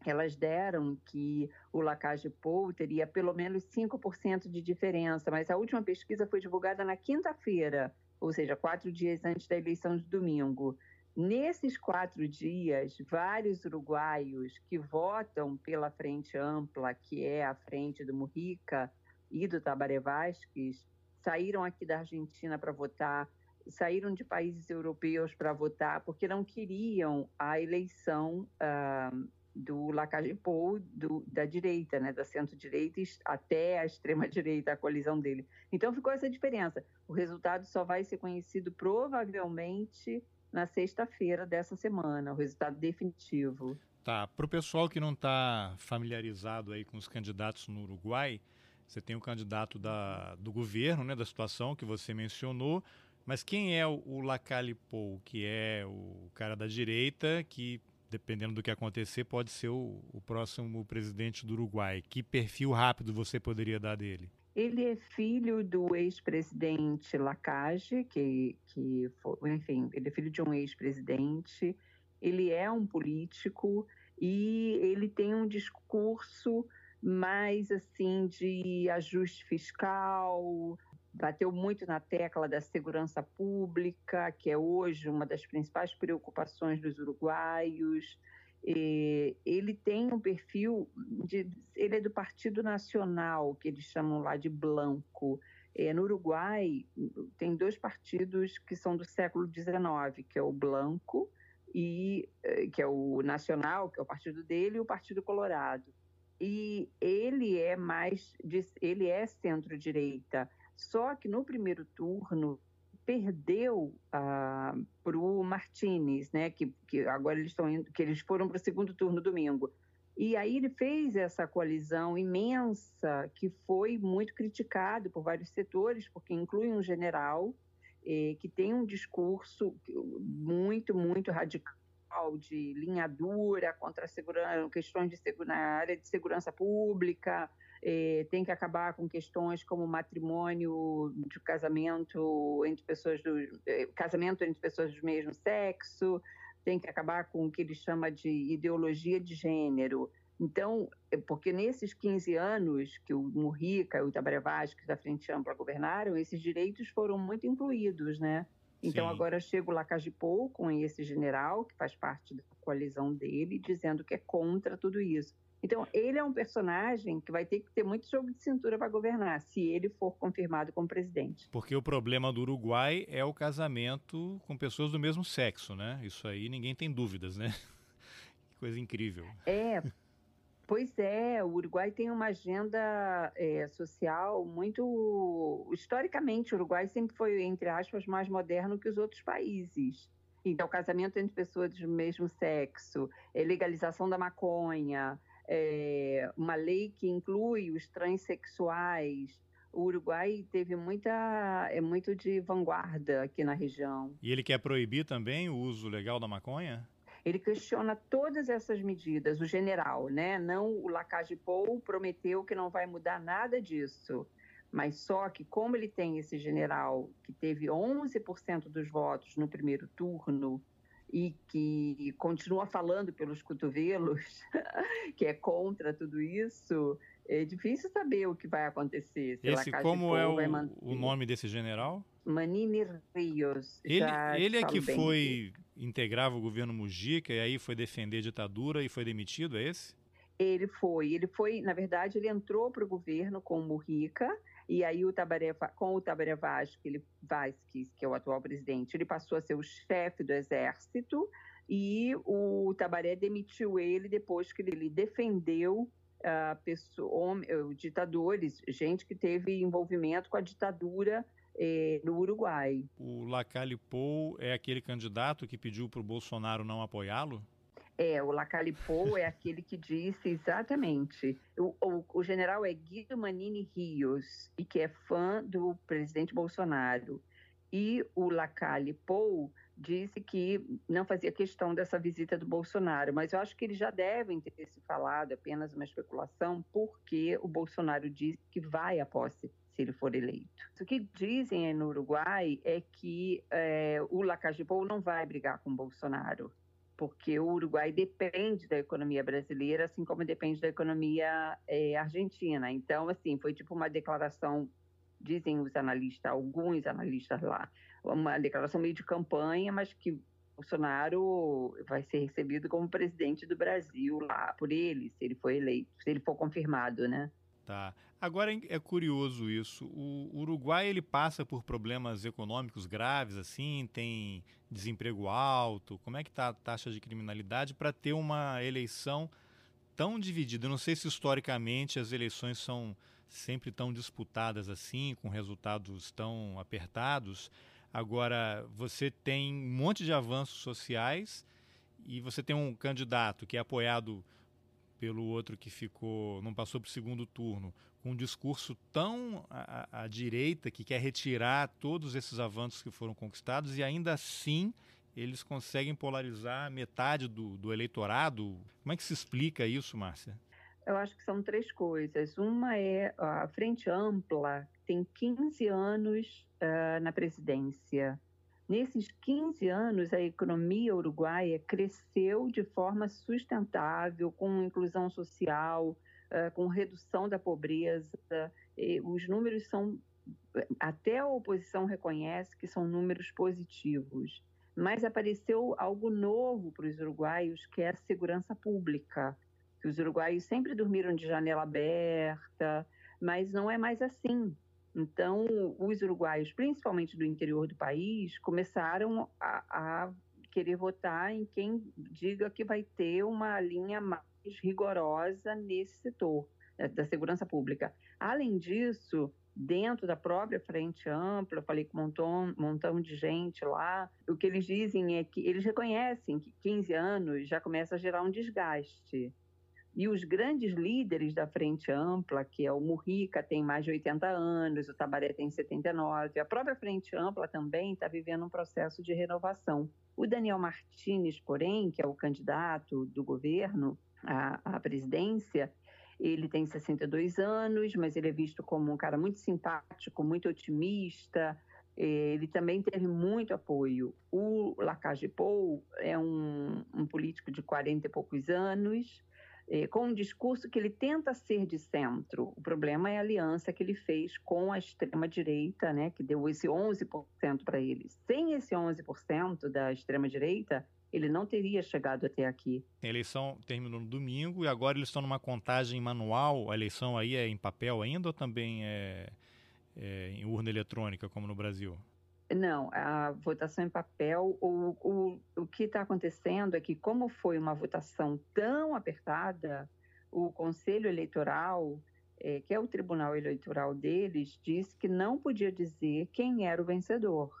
Elas deram que o Lacage Pou teria pelo menos 5% de diferença, mas a última pesquisa foi divulgada na quinta-feira, ou seja, quatro dias antes da eleição de domingo. Nesses quatro dias, vários uruguaios que votam pela Frente Ampla, que é a frente do Mujica e do Tabaré Vasquez, saíram aqui da Argentina para votar, saíram de países europeus para votar, porque não queriam a eleição uh, do Lacagepou da direita, né, da centro-direita até a extrema-direita, a colisão dele. Então ficou essa diferença. O resultado só vai ser conhecido provavelmente na sexta-feira dessa semana, o resultado definitivo. Tá. Para o pessoal que não está familiarizado aí com os candidatos no Uruguai, você tem o candidato da, do governo, né, da situação que você mencionou, mas quem é o, o Lacalipou, que é o cara da direita, que dependendo do que acontecer, pode ser o, o próximo presidente do Uruguai? Que perfil rápido você poderia dar dele? Ele é filho do ex-presidente Lacage, que, que foi, enfim, ele é filho de um ex-presidente. Ele é um político e ele tem um discurso mais assim de ajuste fiscal, bateu muito na tecla da segurança pública, que é hoje uma das principais preocupações dos uruguaios. Ele tem um perfil de, ele é do Partido Nacional, que eles chamam lá de Blanco. É, no Uruguai tem dois partidos que são do século XIX, que é o Blanco e eh, que é o Nacional, que é o partido dele, e o Partido Colorado. E ele é mais ele é centro-direita só que no primeiro turno perdeu ah, para o Martinez, né? Que, que agora eles estão indo, que eles foram para o segundo turno domingo. E aí ele fez essa coalizão imensa que foi muito criticado por vários setores, porque inclui um general eh, que tem um discurso muito, muito radical de linha dura contra a segurança, questões de, na área de segurança pública, é, tem que acabar com questões como matrimônio de casamento entre pessoas do é, casamento entre pessoas do mesmo sexo, tem que acabar com o que ele chama de ideologia de gênero. Então, é, porque nesses 15 anos que o Murrica e o Itabara Vasques da Frente Ampla governaram, esses direitos foram muito incluídos, né? Então, Sim. agora chega o Lacagipou com esse general, que faz parte da coalizão dele, dizendo que é contra tudo isso. Então, ele é um personagem que vai ter que ter muito jogo de cintura para governar, se ele for confirmado como presidente. Porque o problema do Uruguai é o casamento com pessoas do mesmo sexo, né? Isso aí ninguém tem dúvidas, né? que coisa incrível. É. Pois é, o Uruguai tem uma agenda é, social muito. Historicamente, o Uruguai sempre foi, entre aspas, mais moderno que os outros países. Então, casamento entre pessoas do mesmo sexo, legalização da maconha, é, uma lei que inclui os transexuais. O Uruguai teve muita é muito de vanguarda aqui na região. E ele quer proibir também o uso legal da maconha? Ele questiona todas essas medidas, o general, né? Não o Lacage Pou prometeu que não vai mudar nada disso. Mas só que como ele tem esse general que teve 11% dos votos no primeiro turno, e que continua falando pelos cotovelos, que é contra tudo isso, é difícil saber o que vai acontecer. Se Esse, como é o, o, nome desse general? Manini Rios. Ele, ele é que foi, integrava o governo Mujica e aí foi defender a ditadura e foi demitido, é esse? Ele foi, ele foi, na verdade, ele entrou para o governo com o Mujica, e aí o Tabaré, com o Tabaré Vasquez, Vasquez, que é o atual presidente, ele passou a ser o chefe do exército e o Tabaré demitiu ele depois que ele defendeu uh, pessoa, uh, ditadores, gente que teve envolvimento com a ditadura eh, no Uruguai. O Lacalle Pou é aquele candidato que pediu para o Bolsonaro não apoiá-lo? É, o Lacalipou é aquele que disse exatamente. O, o, o, general é Guido Manini Rios, e que é fã do presidente Bolsonaro. E o Lacalipou disse que não fazia questão dessa visita do Bolsonaro, mas eu acho que eles já devem ter se falado, apenas uma especulação, porque o Bolsonaro disse que vai à posse se ele for eleito. O que dizem no Uruguai é que é, o Lacagipou não vai brigar com o Bolsonaro porque o Uruguai depende da economia brasileira, assim como depende da economia é, argentina. Então, assim, foi tipo uma declaração, dizem os analistas, alguns analistas lá, uma declaração meio de campanha, mas que Bolsonaro vai ser recebido como presidente do Brasil lá por ele, se ele for eleito, se ele for confirmado, né? Tá. Agora é curioso isso. O Uruguai ele passa por problemas econômicos graves, assim, tem desemprego alto. Como é que está a taxa de criminalidade para ter uma eleição tão dividida? Eu não sei se historicamente as eleições são sempre tão disputadas assim, com resultados tão apertados. Agora você tem um monte de avanços sociais e você tem um candidato que é apoiado pelo outro que ficou, não passou para o segundo turno, com um discurso tão à, à, direita que quer retirar todos esses avanços que foram conquistados e ainda assim eles conseguem polarizar metade do, do eleitorado. Como é que se explica isso, Márcia? Eu acho que são três coisas. Uma é a Frente Ampla, tem 15 anos uh, na presidência Nesses 15 anos, a economia uruguaia cresceu de forma sustentável, com inclusão social, com redução da pobreza. Os números são até a oposição reconhece que são números positivos, mas apareceu algo novo para os uruguaios, que é a segurança pública. Os uruguaios sempre dormiram de janela aberta, mas não é mais assim. Então, os uruguaios, principalmente do interior do país, começaram a, a querer votar em quem diga que vai ter uma linha mais rigorosa nesse setor né, da segurança pública. Além disso, dentro da própria frente ampla, falei com um montão, montão de gente lá, o que eles dizem é que eles reconhecem que 15 anos já começa a gerar um desgaste. E os grandes líderes da Frente Ampla, que é o Murrica, tem mais de 80 anos, o Tabaré tem 79, a própria Frente Ampla também está vivendo um processo de renovação. O Daniel Martinez, porém, que é o candidato do governo à, à presidência, ele tem 62 anos, mas ele é visto como um cara muito simpático, muito otimista. Ele também teve muito apoio. O Lacage Pou é um, um político de 40 e poucos anos, com um discurso que ele tenta ser de centro. O problema é a aliança que ele fez com a extrema-direita, né, que deu esse 11% para ele. Sem esse 11% da extrema-direita, ele não teria chegado até aqui. A eleição terminou no domingo e agora eles estão numa contagem manual. A eleição aí é em papel ainda ou também é, é em urna eletrônica, como no Brasil? Não, a votação em papel, o, o, o que está acontecendo é que, como foi uma votação tão apertada, o Conselho Eleitoral, é, que é o tribunal eleitoral deles, disse que não podia dizer quem era o vencedor.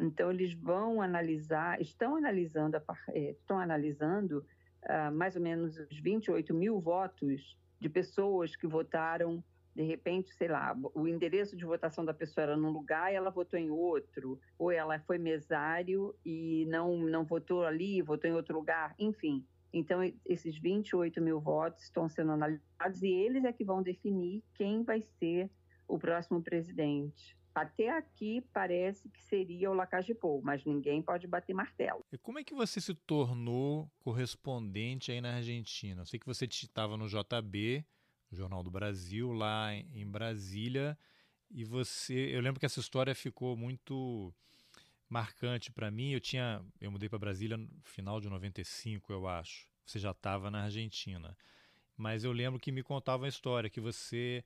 Então, eles vão analisar, estão analisando, é, estão analisando uh, mais ou menos os 28 mil votos de pessoas que votaram de repente, sei lá, o endereço de votação da pessoa era num lugar e ela votou em outro, ou ela foi mesário e não, não votou ali, votou em outro lugar, enfim. Então, esses 28 mil votos estão sendo analisados e eles é que vão definir quem vai ser o próximo presidente. Até aqui parece que seria o Lacagepou, mas ninguém pode bater martelo. E como é que você se tornou correspondente aí na Argentina? Eu sei que você estava no JB, Jornal do Brasil, lá em Brasília. E você, eu lembro que essa história ficou muito marcante para mim. Eu tinha, eu mudei para Brasília no final de 95, eu acho. Você já estava na Argentina. Mas eu lembro que me contava a história que você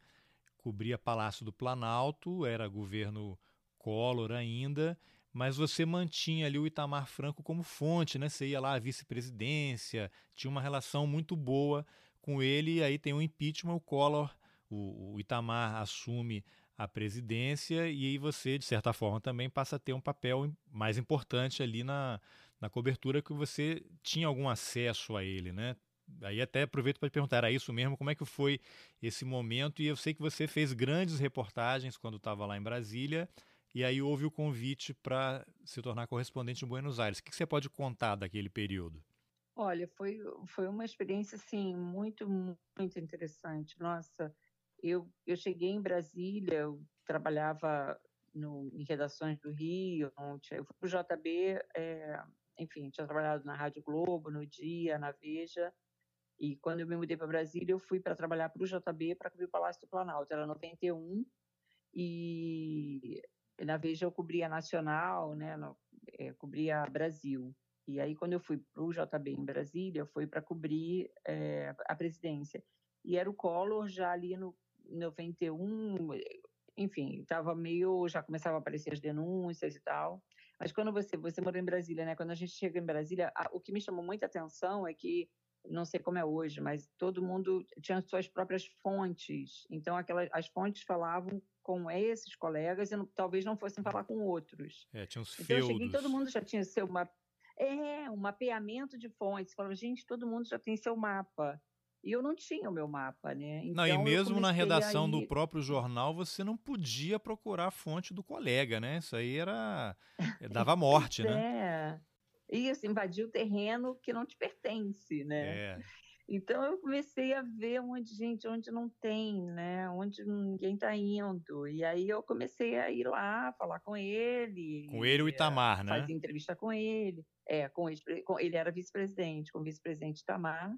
cobria Palácio do Planalto, era governo Collor ainda, mas você mantinha ali o Itamar Franco como fonte, né? Você ia lá à vice-presidência, tinha uma relação muito boa com ele, aí tem o impeachment, o Collor, o, o Itamar assume a presidência e aí você, de certa forma, também passa a ter um papel mais importante ali na, na cobertura que você tinha algum acesso a ele, né? Aí até aproveito para te perguntar, era isso mesmo? Como é que foi esse momento? E eu sei que você fez grandes reportagens quando estava lá em Brasília, e aí houve o convite para se tornar correspondente em Buenos Aires. O que você pode contar daquele período? Olha, foi, foi uma experiência, assim, muito, muito interessante. Nossa, eu, eu cheguei em Brasília, eu trabalhava no, em redações do Rio, eu fui para o JB, é, enfim, tinha trabalhado na Rádio Globo, no Dia, na Veja, e quando eu me mudei para Brasília, eu fui para trabalhar para o JB para cobrir o Palácio do Planalto, era 91, e na Veja eu cobria Nacional, né, no, é, cobria Brasil. E aí, quando eu fui para o JB em Brasília, foi para cobrir é, a presidência. E era o Collor já ali no 91, enfim, estava meio, já começava a aparecer as denúncias e tal. Mas quando você, você morou em Brasília, né? Quando a gente chega em Brasília, a, o que me chamou muita atenção é que, não sei como é hoje, mas todo mundo tinha suas próprias fontes. Então, aquelas, as fontes falavam com esses colegas e não, talvez não fossem falar com outros. É, tinha uns então, eu cheguei, todo mundo já tinha seu uma é, um mapeamento de fontes. Falava, gente, todo mundo já tem seu mapa. E eu não tinha o meu mapa, né? Então, não, e então, mesmo na redação do próprio jornal, você não podia procurar a fonte do colega, né? Isso aí era. Eh, dava morte, né? É. Isso, invadir o terreno que não te pertence, né? É. Então eu comecei a ver onde, gente, onde não tem, né? Onde ninguém está indo. E aí eu comecei a ir lá, falar com ele. Com ele o Itamar, né? Fazer entrevista com ele. É, com, com ele era vice-presidente, com o vice-presidente Itamar.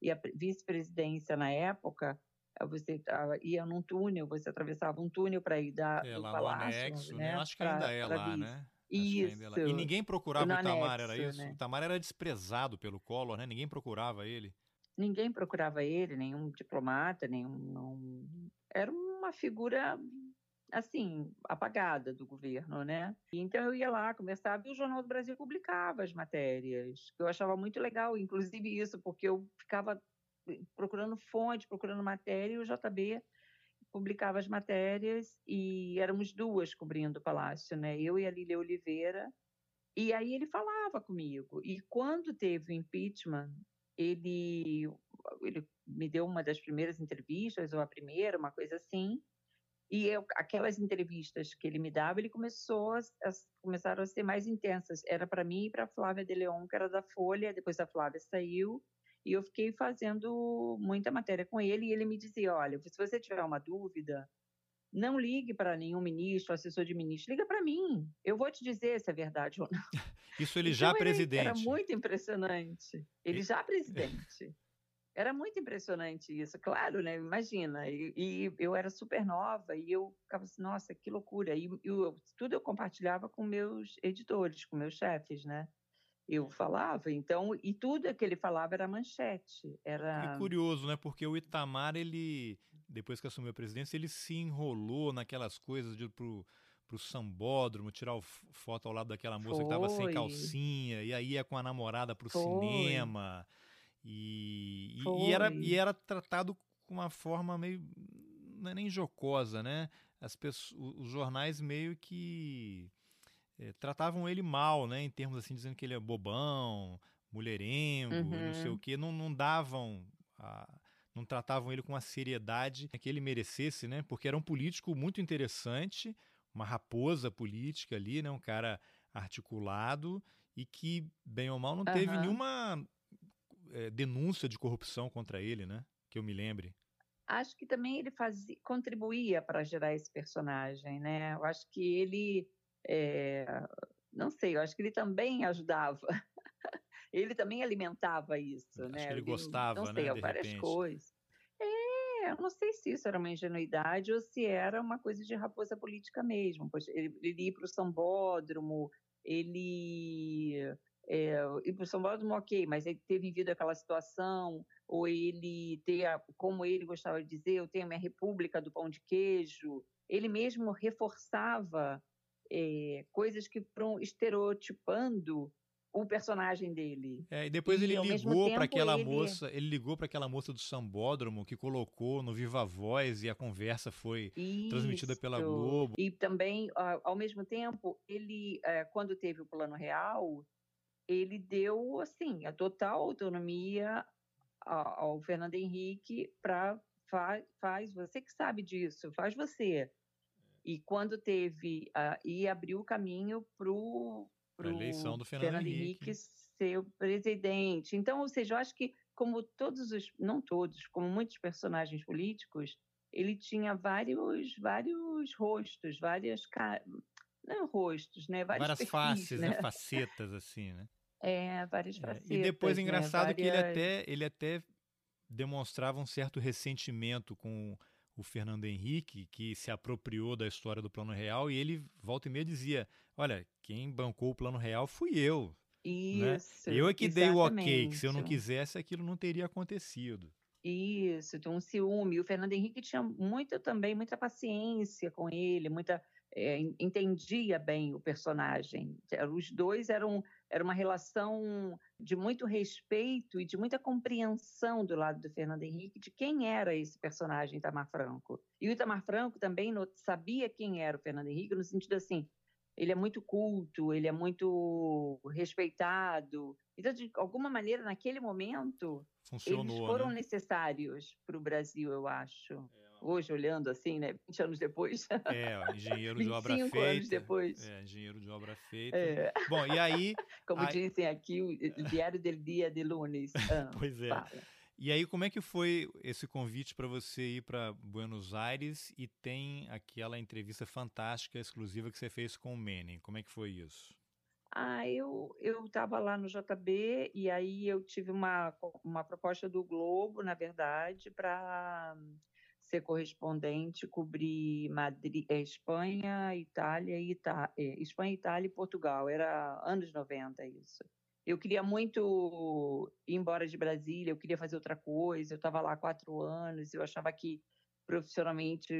E a vice-presidência na época você ia num túnel, você atravessava um túnel para ir da, é, do lá palácio, no anexo, né? né? Acho que ainda é lá, né? Isso. É e ninguém procurava o anexo, era isso? Né? O Itamar era desprezado pelo Collor, né? Ninguém procurava ele. Ninguém procurava ele, nenhum diplomata, nenhum. Era uma figura assim, apagada do governo, né? Então eu ia lá, começava, e o Jornal do Brasil publicava as matérias, que eu achava muito legal, inclusive isso, porque eu ficava procurando fonte, procurando matéria, e o JB publicava as matérias, e éramos duas cobrindo o Palácio, né? Eu e a Lília Oliveira, e aí ele falava comigo. E quando teve o impeachment, ele, ele me deu uma das primeiras entrevistas, ou a primeira, uma coisa assim, e eu, aquelas entrevistas que ele me dava, ele começou a, a começaram a ser mais intensas. Era para mim e para Flávia de Leon, que era da Folha. Depois a Flávia saiu e eu fiquei fazendo muita matéria com ele. E ele me dizia: olha, se você tiver uma dúvida, não ligue para nenhum ministro, assessor de ministro, liga para mim. Eu vou te dizer se é verdade ou não. Isso ele já então, presidente. Era muito impressionante. Ele já presidente. Era muito impressionante isso, claro, né? Imagina. E, e, eu era super nova e eu ficava assim, nossa, que loucura. E eu, tudo eu compartilhava com meus editores, com meus chefes, né? Eu falava, então, e tudo que ele falava era manchete. Era... Curioso, né? Porque o Itamar, ele, depois que assumiu a presidência, ele se enrolou naquelas coisas de pro pro sambódromo, tirar foto ao lado daquela moça Foi. que tava sem calcinha, e aí ia com a namorada pro Foi. cinema. E, e, era, e era tratado com uma forma meio. Não é nem jocosa, né? As pessoas, os jornais meio que é, tratavam ele mal, né? Em termos assim, dizendo que ele é bobão, mulherengo, uhum. não sei o uhum. quê. Não, não davam. A, não tratavam ele com a seriedade que ele merecesse, né? Porque era um político muito interessante, uma raposa política ali, né? Um cara articulado e que, bem ou mal, não teve uhum. nenhuma é, denúncia de corrupção contra ele, né? Que eu me lembre. Acho que também ele fazia, contribuía para gerar esse personagem, né? Eu acho que ele, é, não sei, eu acho que ele também ajudava. ele também alimentava isso, acho né? Que ele gostava, não sei, né? várias repente. coisas. É, eu não sei se isso era uma ingenuidade ou se era uma coisa de raposa política mesmo. Pois ele, ele ia para o sambódromo, ele é, ir para o São Paulo, ok, mas ele ter vivido aquela situação, ou ele ter, como ele gostava de dizer, eu tenho a minha república do pão de queijo, ele mesmo reforçava é, coisas que foram estereotipando o personagem dele. É, e depois e, ele ligou para aquela ele... moça, ele ligou para aquela moça do Sambódromo que colocou no Viva Voz e a conversa foi Isso. transmitida pela Globo. E também, ao mesmo tempo, ele, é, quando teve o Plano Real, ele deu assim a total autonomia ao, Fernando Henrique para faz, faz você que sabe disso, faz você. E quando teve uh, e abriu o caminho para o eleição do Fernando, Fernando Henrique. Henrique ser o presidente. Então, ou seja, eu acho que como todos os, não todos, como muitos personagens políticos, ele tinha vários, vários rostos, várias não rostos, né? Vários Várias perfis, faces, né? né? facetas assim, né? É, várias facetas. É, e depois, né? engraçado várias... que ele até, ele até demonstrava um certo ressentimento com o Fernando Henrique, que se apropriou da história do Plano Real, e ele, volta e meia, dizia: Olha, quem bancou o Plano Real fui eu. Né? Isso. Né? Eu é que exatamente. dei o ok, que se eu não quisesse, aquilo não teria acontecido. Isso, tem um ciúme. O Fernando Henrique tinha muito também, muita paciência com ele, muita é, entendia bem o personagem. Os dois eram era uma relação de muito respeito e de muita compreensão do lado do Fernando Henrique de quem era esse personagem Itamar Franco. E o Itamar Franco também sabia quem era o Fernando Henrique no sentido assim, ele é muito culto, ele é muito respeitado. Então, de alguma maneira, naquele momento, Funcionou, eles foram né? necessários para o Brasil, eu acho. É hoje olhando assim, né, 20 anos depois. É, engenheiro de obra feita. anos depois. É, engenheiro de obra feita. É. Bom, e aí... Como aí... dizem aqui, o diário del dia de lunes. Ah, pois é. Fala. E aí, como é que foi esse convite para você ir para Buenos Aires e tem aquela entrevista fantástica, exclusiva que você fez com o Menem? Como é que foi isso? Ah, eu eu estava lá no JB e aí eu tive uma, uma proposta do Globo, na verdade, para ser correspondente, cobrir Madrid, eh, Espanha, Itália e Ita eh, Espanha, Itália e Portugal. Era anos 90 isso. Eu queria muito ir embora de Brasília, eu queria fazer outra coisa. Eu estava lá há quatro anos, eu achava que profissionalmente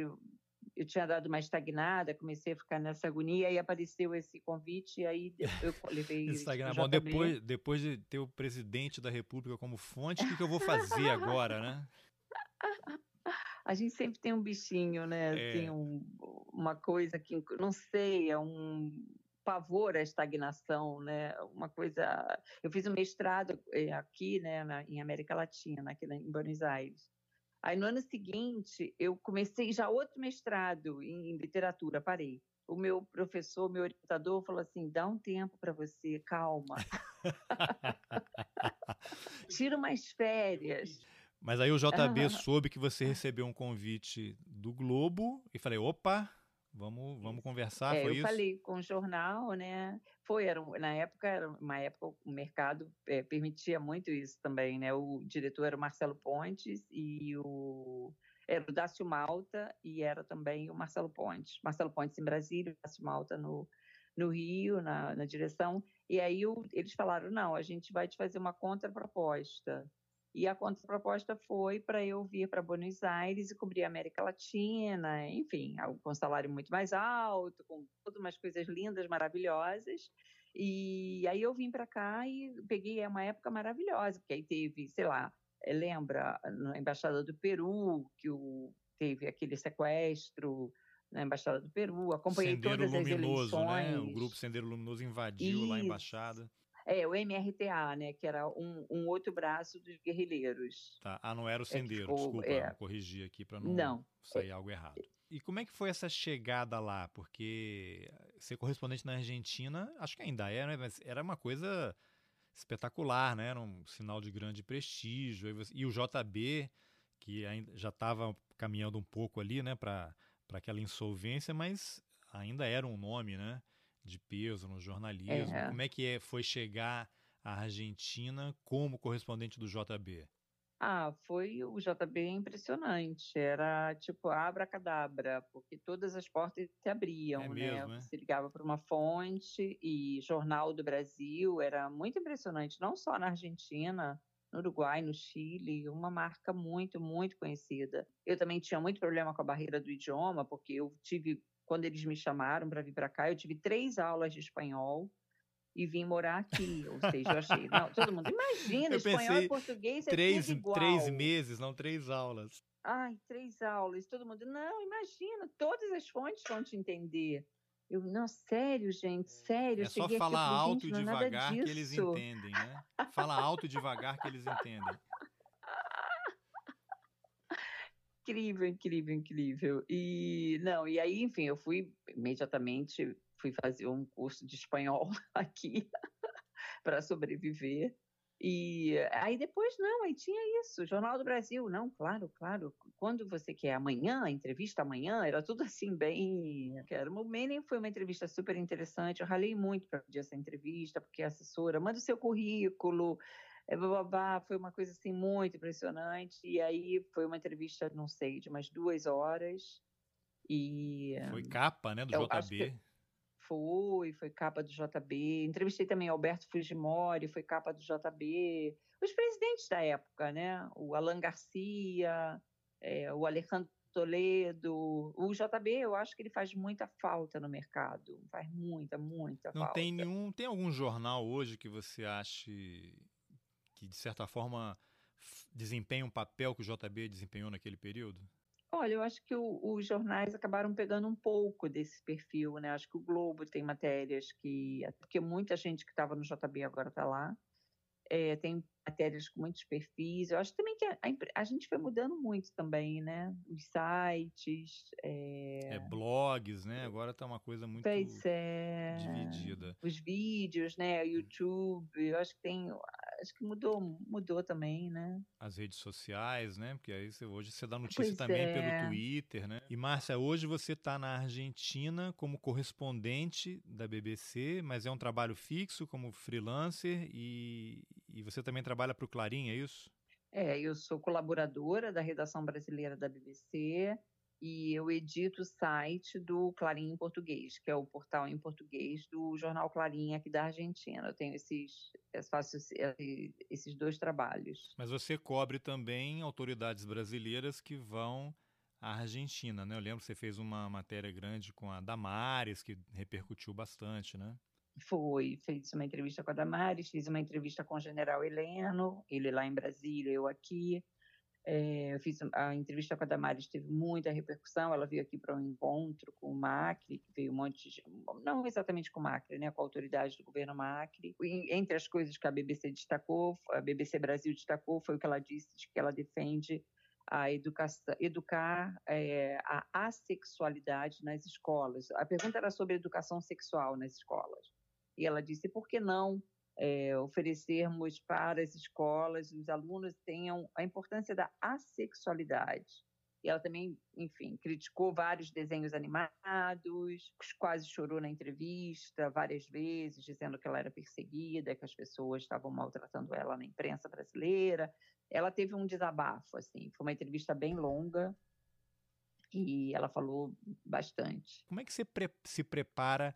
eu tinha dado uma estagnada, comecei a ficar nessa agonia e apareceu esse convite e aí eu levei Estagnada. Bom, depois, depois de ter o presidente da República como fonte, o que, que eu vou fazer agora, né? A gente sempre tem um bichinho, né? É. Assim, um, uma coisa que, não sei, é um pavor à estagnação, né? Uma coisa... Eu fiz um mestrado eh, aqui, né, na, em América Latina, aqui em Buenos Aires. Aí no ano seguinte, eu comecei já outro mestrado em, literatura, parei. O meu professor, meu orientador, falou assim: dá um tempo para você, calma. Tira umas férias. Mas aí o JB soube que você recebeu um convite do Globo e falei: opa, Vamos, vamos conversar, é, foi eu isso? Eu falei com o jornal, né? Foi, era, na época, era uma época o mercado é, permitia muito isso também, né? O diretor era o Marcelo Pontes e o era o Dácio Malta e era também o Marcelo Pontes. Marcelo Pontes em Brasília, Dácio Malta no, no Rio, na, na direção. E aí o, eles falaram, não, a gente vai te fazer uma contraproposta. E a contraproposta foi para eu vir para Buenos Aires e cobrir a América Latina, enfim, com um salário muito mais alto, com todas umas coisas lindas, maravilhosas. E aí eu vim para cá e peguei uma época maravilhosa, porque aí teve, sei lá, eh, lembra na Embaixada do Peru, que o, teve aquele sequestro na Embaixada do Peru, acompanhei Sendeiro todas Luminoso, as eleições. Né? O grupo Sendeiro Luminoso invadiu Isso. lá a Embaixada. É, o MRTA, né? Que era um, um outro braço dos guerrilheiros. Tá. Ah, não era o Sendeiro, é, desculpa, é... corrigir aqui para não, não, sair é... algo errado. E como é que foi essa chegada lá? Porque ser correspondente na Argentina, acho que ainda é, né? Mas era uma coisa espetacular, né? Era um sinal de grande prestígio. E o JB, que ainda já estava caminhando um pouco ali, né, para aquela insolvência, mas ainda era um nome, né? De peso no jornalismo. É. Como é que é, foi chegar à Argentina como correspondente do JB? Ah, foi o JB impressionante. Era tipo abracadabra, porque todas as portas se abriam, é né? Mesmo, é? Você ligava para uma fonte e Jornal do Brasil era muito impressionante, não só na Argentina, no Uruguai, no Chile, uma marca muito, muito conhecida. Eu também tinha muito problema com a barreira do idioma, porque eu tive quando eles me chamaram para vir para cá, eu tive três aulas de espanhol e vim morar aqui. Ou seja, eu achei, não, todo mundo, imagina, eu espanhol e português é três, tudo igual. Três meses, não três aulas. Ai, três aulas. Todo mundo, não, imagina, todas as fontes vão te entender. Eu, não, sério, gente, sério. É só falar alto e devagar que eles entendem, né? Fala alto e devagar que eles entendem. incrível, incrível, incrível. E não, e aí, enfim, eu fui imediatamente fui fazer um curso de espanhol aqui para sobreviver. E aí depois, não, aí tinha isso, Jornal do Brasil, não, claro, claro, quando você quer amanhã, entrevista amanhã, era tudo assim bem... O Menem foi uma entrevista super interessante, eu ralei muito para pedir essa entrevista, porque a assessora manda o seu currículo, babá, foi uma coisa assim muito impressionante. E aí foi uma entrevista, não sei, de umas duas horas. E foi capa, né, do JB. Foi, foi capa do JB. Entrevistei também Alberto Fujimori, foi capa do JB. Os presidentes da época, né? O Alan Garcia, é, o Alejandro Toledo. O JB, eu acho que ele faz muita falta no mercado. Faz muita, muita Não falta. tem nenhum. Tem algum jornal hoje que você ache que, de certa forma, desempenha um papel que o JB desempenhou naquele período? Olha, eu acho que o, os jornais acabaram pegando um pouco desse perfil, né? Acho que o Globo tem matérias que. Porque muita gente que estava no JB agora está lá. É, tem matérias com muitos perfis. Eu acho também que a, a, a gente foi mudando muito também, né? Os sites. É, é blogs, né? Agora está uma coisa muito é, dividida. Os vídeos, né? YouTube. Eu acho que tem acho que mudou, mudou também, né? As redes sociais, né? Porque aí você, hoje você dá notícia pois também é. pelo Twitter, né? E Márcia, hoje você está na Argentina como correspondente da BBC, mas é um trabalho fixo como freelancer e, e você também trabalha para o Clarim, é isso? É, eu sou colaboradora da redação brasileira da BBC e eu edito o site do Clarim em Português, que é o portal em português do jornal Clarim aqui da Argentina. Eu tenho esses, eu faço esses dois trabalhos. Mas você cobre também autoridades brasileiras que vão à Argentina, né? Eu lembro que você fez uma matéria grande com a Damares, que repercutiu bastante, né? Foi, fiz uma entrevista com a Damares, fiz uma entrevista com o general Heleno, ele lá em Brasília, eu aqui. É, eu fiz a entrevista com a Damares, teve muita repercussão. Ela veio aqui para um encontro com o Macri, que veio um monte de. Não exatamente com o Macri, né, com a autoridade do governo Macri. E, entre as coisas que a BBC destacou, a BBC Brasil destacou, foi o que ela disse, de que ela defende a educação, educar é, a assexualidade nas escolas. A pergunta era sobre educação sexual nas escolas. E ela disse: por que não é, oferecermos para as escolas, os alunos tenham a importância da assexualidade? E ela também, enfim, criticou vários desenhos animados, quase chorou na entrevista várias vezes, dizendo que ela era perseguida, que as pessoas estavam maltratando ela na imprensa brasileira. Ela teve um desabafo, assim, foi uma entrevista bem longa e ela falou bastante. Como é que você pre se prepara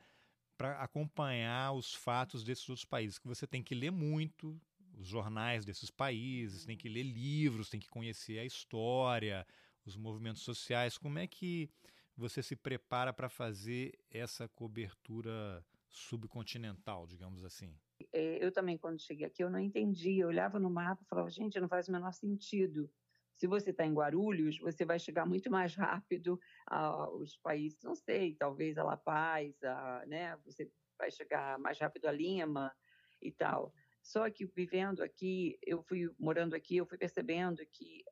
para acompanhar os fatos desses outros países, que você tem que ler muito os jornais desses países, tem que ler livros, tem que conhecer a história, os movimentos sociais. Como é que você se prepara para fazer essa cobertura subcontinental, digamos assim? É, eu também, quando cheguei aqui, eu não entendia. Eu olhava no mapa e falava, gente, não faz o menor sentido. Se você está em Guarulhos, você vai chegar muito mais rápido aos países, não sei, talvez a La Paz, a, né? Você vai chegar mais rápido a Lima e tal. Só que vivendo aqui, eu fui morando aqui, eu fui percebendo que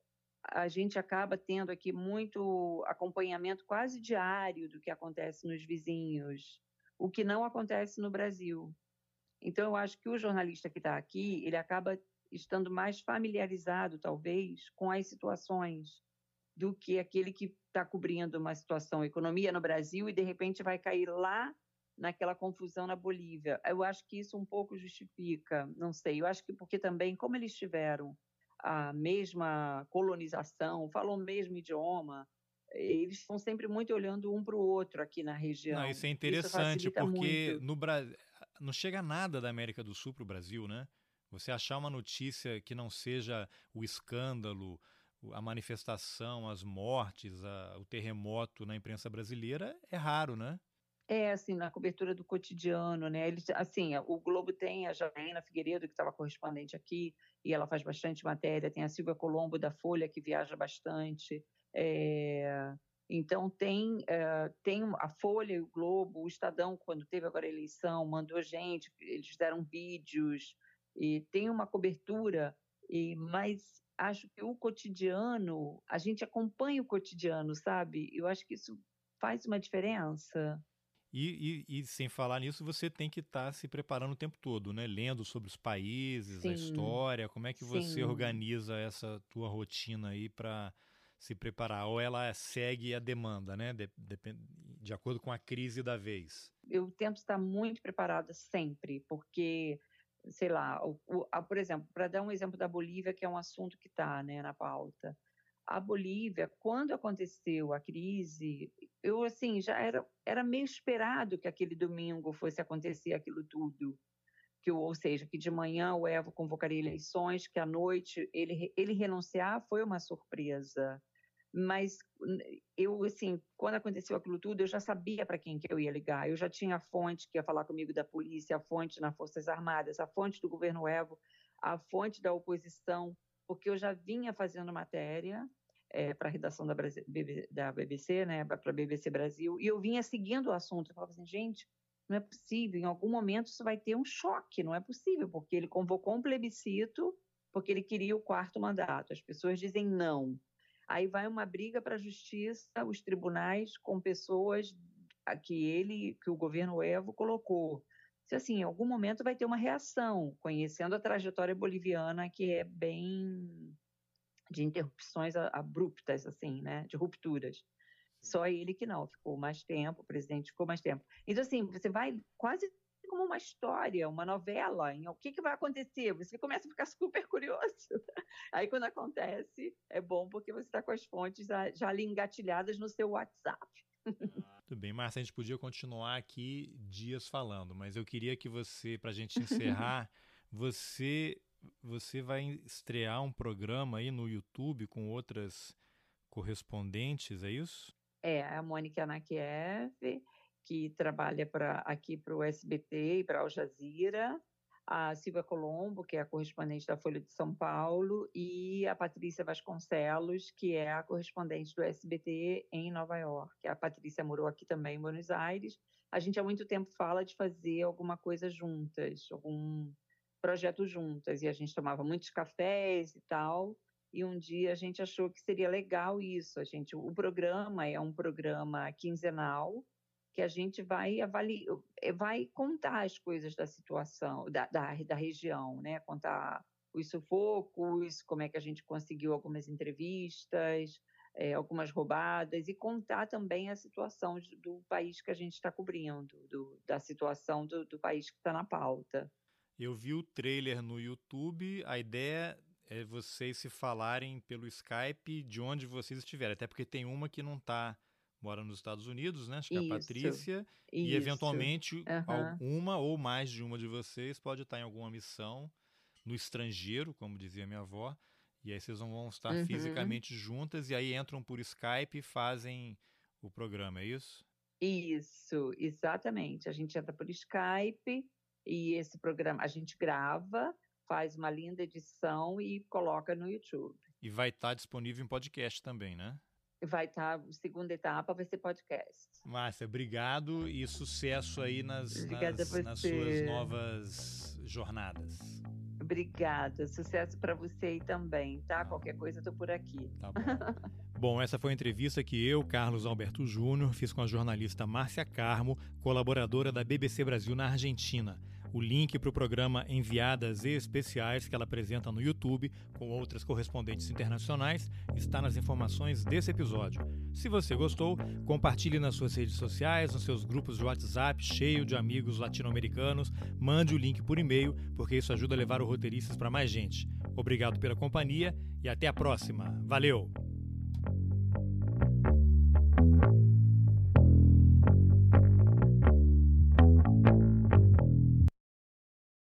a gente acaba tendo aqui muito acompanhamento quase diário do que acontece nos vizinhos, o que não acontece no Brasil. Então, eu acho que o jornalista que está aqui, ele acaba estando mais familiarizado, talvez, com as situações do que aquele que está cobrindo uma situação economia no Brasil e de repente vai cair lá naquela confusão na Bolívia. Eu acho que isso um pouco justifica, não sei. Eu acho que porque também, como eles tiveram a mesma colonização, falam o mesmo idioma, eles estão sempre muito olhando um para o outro aqui na região. Não, isso é interessante, isso porque muito. no Brasil não chega nada da América do Sul para o Brasil, né? Você achar uma notícia que não seja o escândalo, a manifestação, as mortes, a, o terremoto na imprensa brasileira é raro, né? É, assim, na cobertura do cotidiano, né? Assim, o Globo tem a Janaína Figueiredo, que estava correspondente aqui, e ela faz bastante matéria. Tem a Silvia Colombo, da Folha, que viaja bastante. É, então, tem, é, tem a Folha o Globo, o Estadão, quando teve agora a eleição, mandou gente, eles fizeram vídeos, e tem uma cobertura, e mas acho que o cotidiano, a gente acompanha o cotidiano, sabe? Eu acho que isso faz uma diferença. E, e, e, sem falar nisso, você tem que estar tá se preparando o tempo todo, né? Lendo sobre os países, sim, a história. Como é que sim. você organiza essa tua rotina aí para se preparar? Ou ela segue a demanda, né? De, de, de acordo com a crise da vez? Eu tento estar muito preparada sempre, porque sei lá, o, o, a, por exemplo, para dar um exemplo da Bolívia, que é um assunto que está né, na pauta. A Bolívia, quando aconteceu a crise, eu assim já era, era meio esperado que aquele domingo fosse acontecer aquilo tudo, que ou seja, que de manhã o Evo convocaria eleições, que à noite ele ele renunciar foi uma surpresa mas eu assim quando aconteceu aquilo tudo eu já sabia para quem que eu ia ligar. Eu já tinha a fonte que ia falar comigo da polícia a fonte nas forças armadas a fonte do governo Evo a fonte da oposição porque eu já vinha fazendo matéria é, para a redação da, da BBC né para BBC Brasil e eu vinha seguindo o assunto. Eu falava assim gente não é possível em algum momento isso vai ter um choque não é possível porque ele convocou um plebiscito porque ele queria o quarto mandato. As pessoas dizem não Aí vai uma briga para a justiça, os tribunais com pessoas que ele, que o governo Evo colocou. Se assim, em algum momento vai ter uma reação, conhecendo a trajetória boliviana que é bem de interrupções abruptas, assim, né, de rupturas. Só ele que não, ficou mais tempo, o presidente ficou mais tempo. Então, assim, você vai quase como uma história, uma novela. Em, o que, que vai acontecer? Você começa a ficar super curioso. Aí, quando acontece, é bom porque você está com as fontes já ali engatilhadas no seu WhatsApp. Tudo bem, Márcia, a gente podia continuar aqui dias falando, mas eu queria que você, para a gente encerrar, você você vai estrear um programa aí no YouTube com outras correspondentes, é isso? É, a Mônica Anakiev, que trabalha pra, aqui para o SBT e para Al Jazeera, a Silvia Colombo, que é a correspondente da Folha de São Paulo, e a Patrícia Vasconcelos, que é a correspondente do SBT em Nova York. A Patrícia morou aqui também em Buenos Aires. A gente há muito tempo fala de fazer alguma coisa juntas, algum projeto juntas, e a gente tomava muitos cafés e tal e um dia a gente achou que seria legal isso. A gente, o programa é um programa quinzenal que a gente vai avaliar, eh, vai contar as coisas da situação, da, da, da região, né? Contar os sufocos, como é que a gente conseguiu algumas entrevistas, é, algumas roubadas e contar também a situação do país que a gente está cobrindo, do, da situação do, do país que está na pauta. Eu vi o trailer no YouTube. A ideia é vocês se falarem pelo Skype de onde vocês estiverem. Até porque tem uma que não está mora nos Estados Unidos, né? Acho que é a Patrícia. Isso. E eventualmente uhum. uma ou mais de uma de vocês pode estar em alguma missão no estrangeiro, como dizia minha avó. E aí vocês vão estar uhum. fisicamente juntas e aí entram por Skype e fazem o programa, é isso? Isso, exatamente. A gente entra por Skype e esse programa a gente grava faz uma linda edição e coloca no YouTube. E vai estar disponível em podcast também, né? Vai estar, tá, segunda etapa vai ser podcast. Márcia, obrigado e sucesso aí nas, nas, nas suas novas jornadas. Obrigada, sucesso para você aí também, tá? Qualquer coisa eu tô por aqui. Tá bom. bom, essa foi a entrevista que eu, Carlos Alberto Júnior, fiz com a jornalista Márcia Carmo, colaboradora da BBC Brasil na Argentina. O link para o programa Enviadas Especiais que ela apresenta no YouTube com outras correspondentes internacionais está nas informações desse episódio. Se você gostou, compartilhe nas suas redes sociais, nos seus grupos de WhatsApp cheio de amigos latino-americanos, mande o link por e-mail, porque isso ajuda a levar o Roteiristas para mais gente. Obrigado pela companhia e até a próxima. Valeu!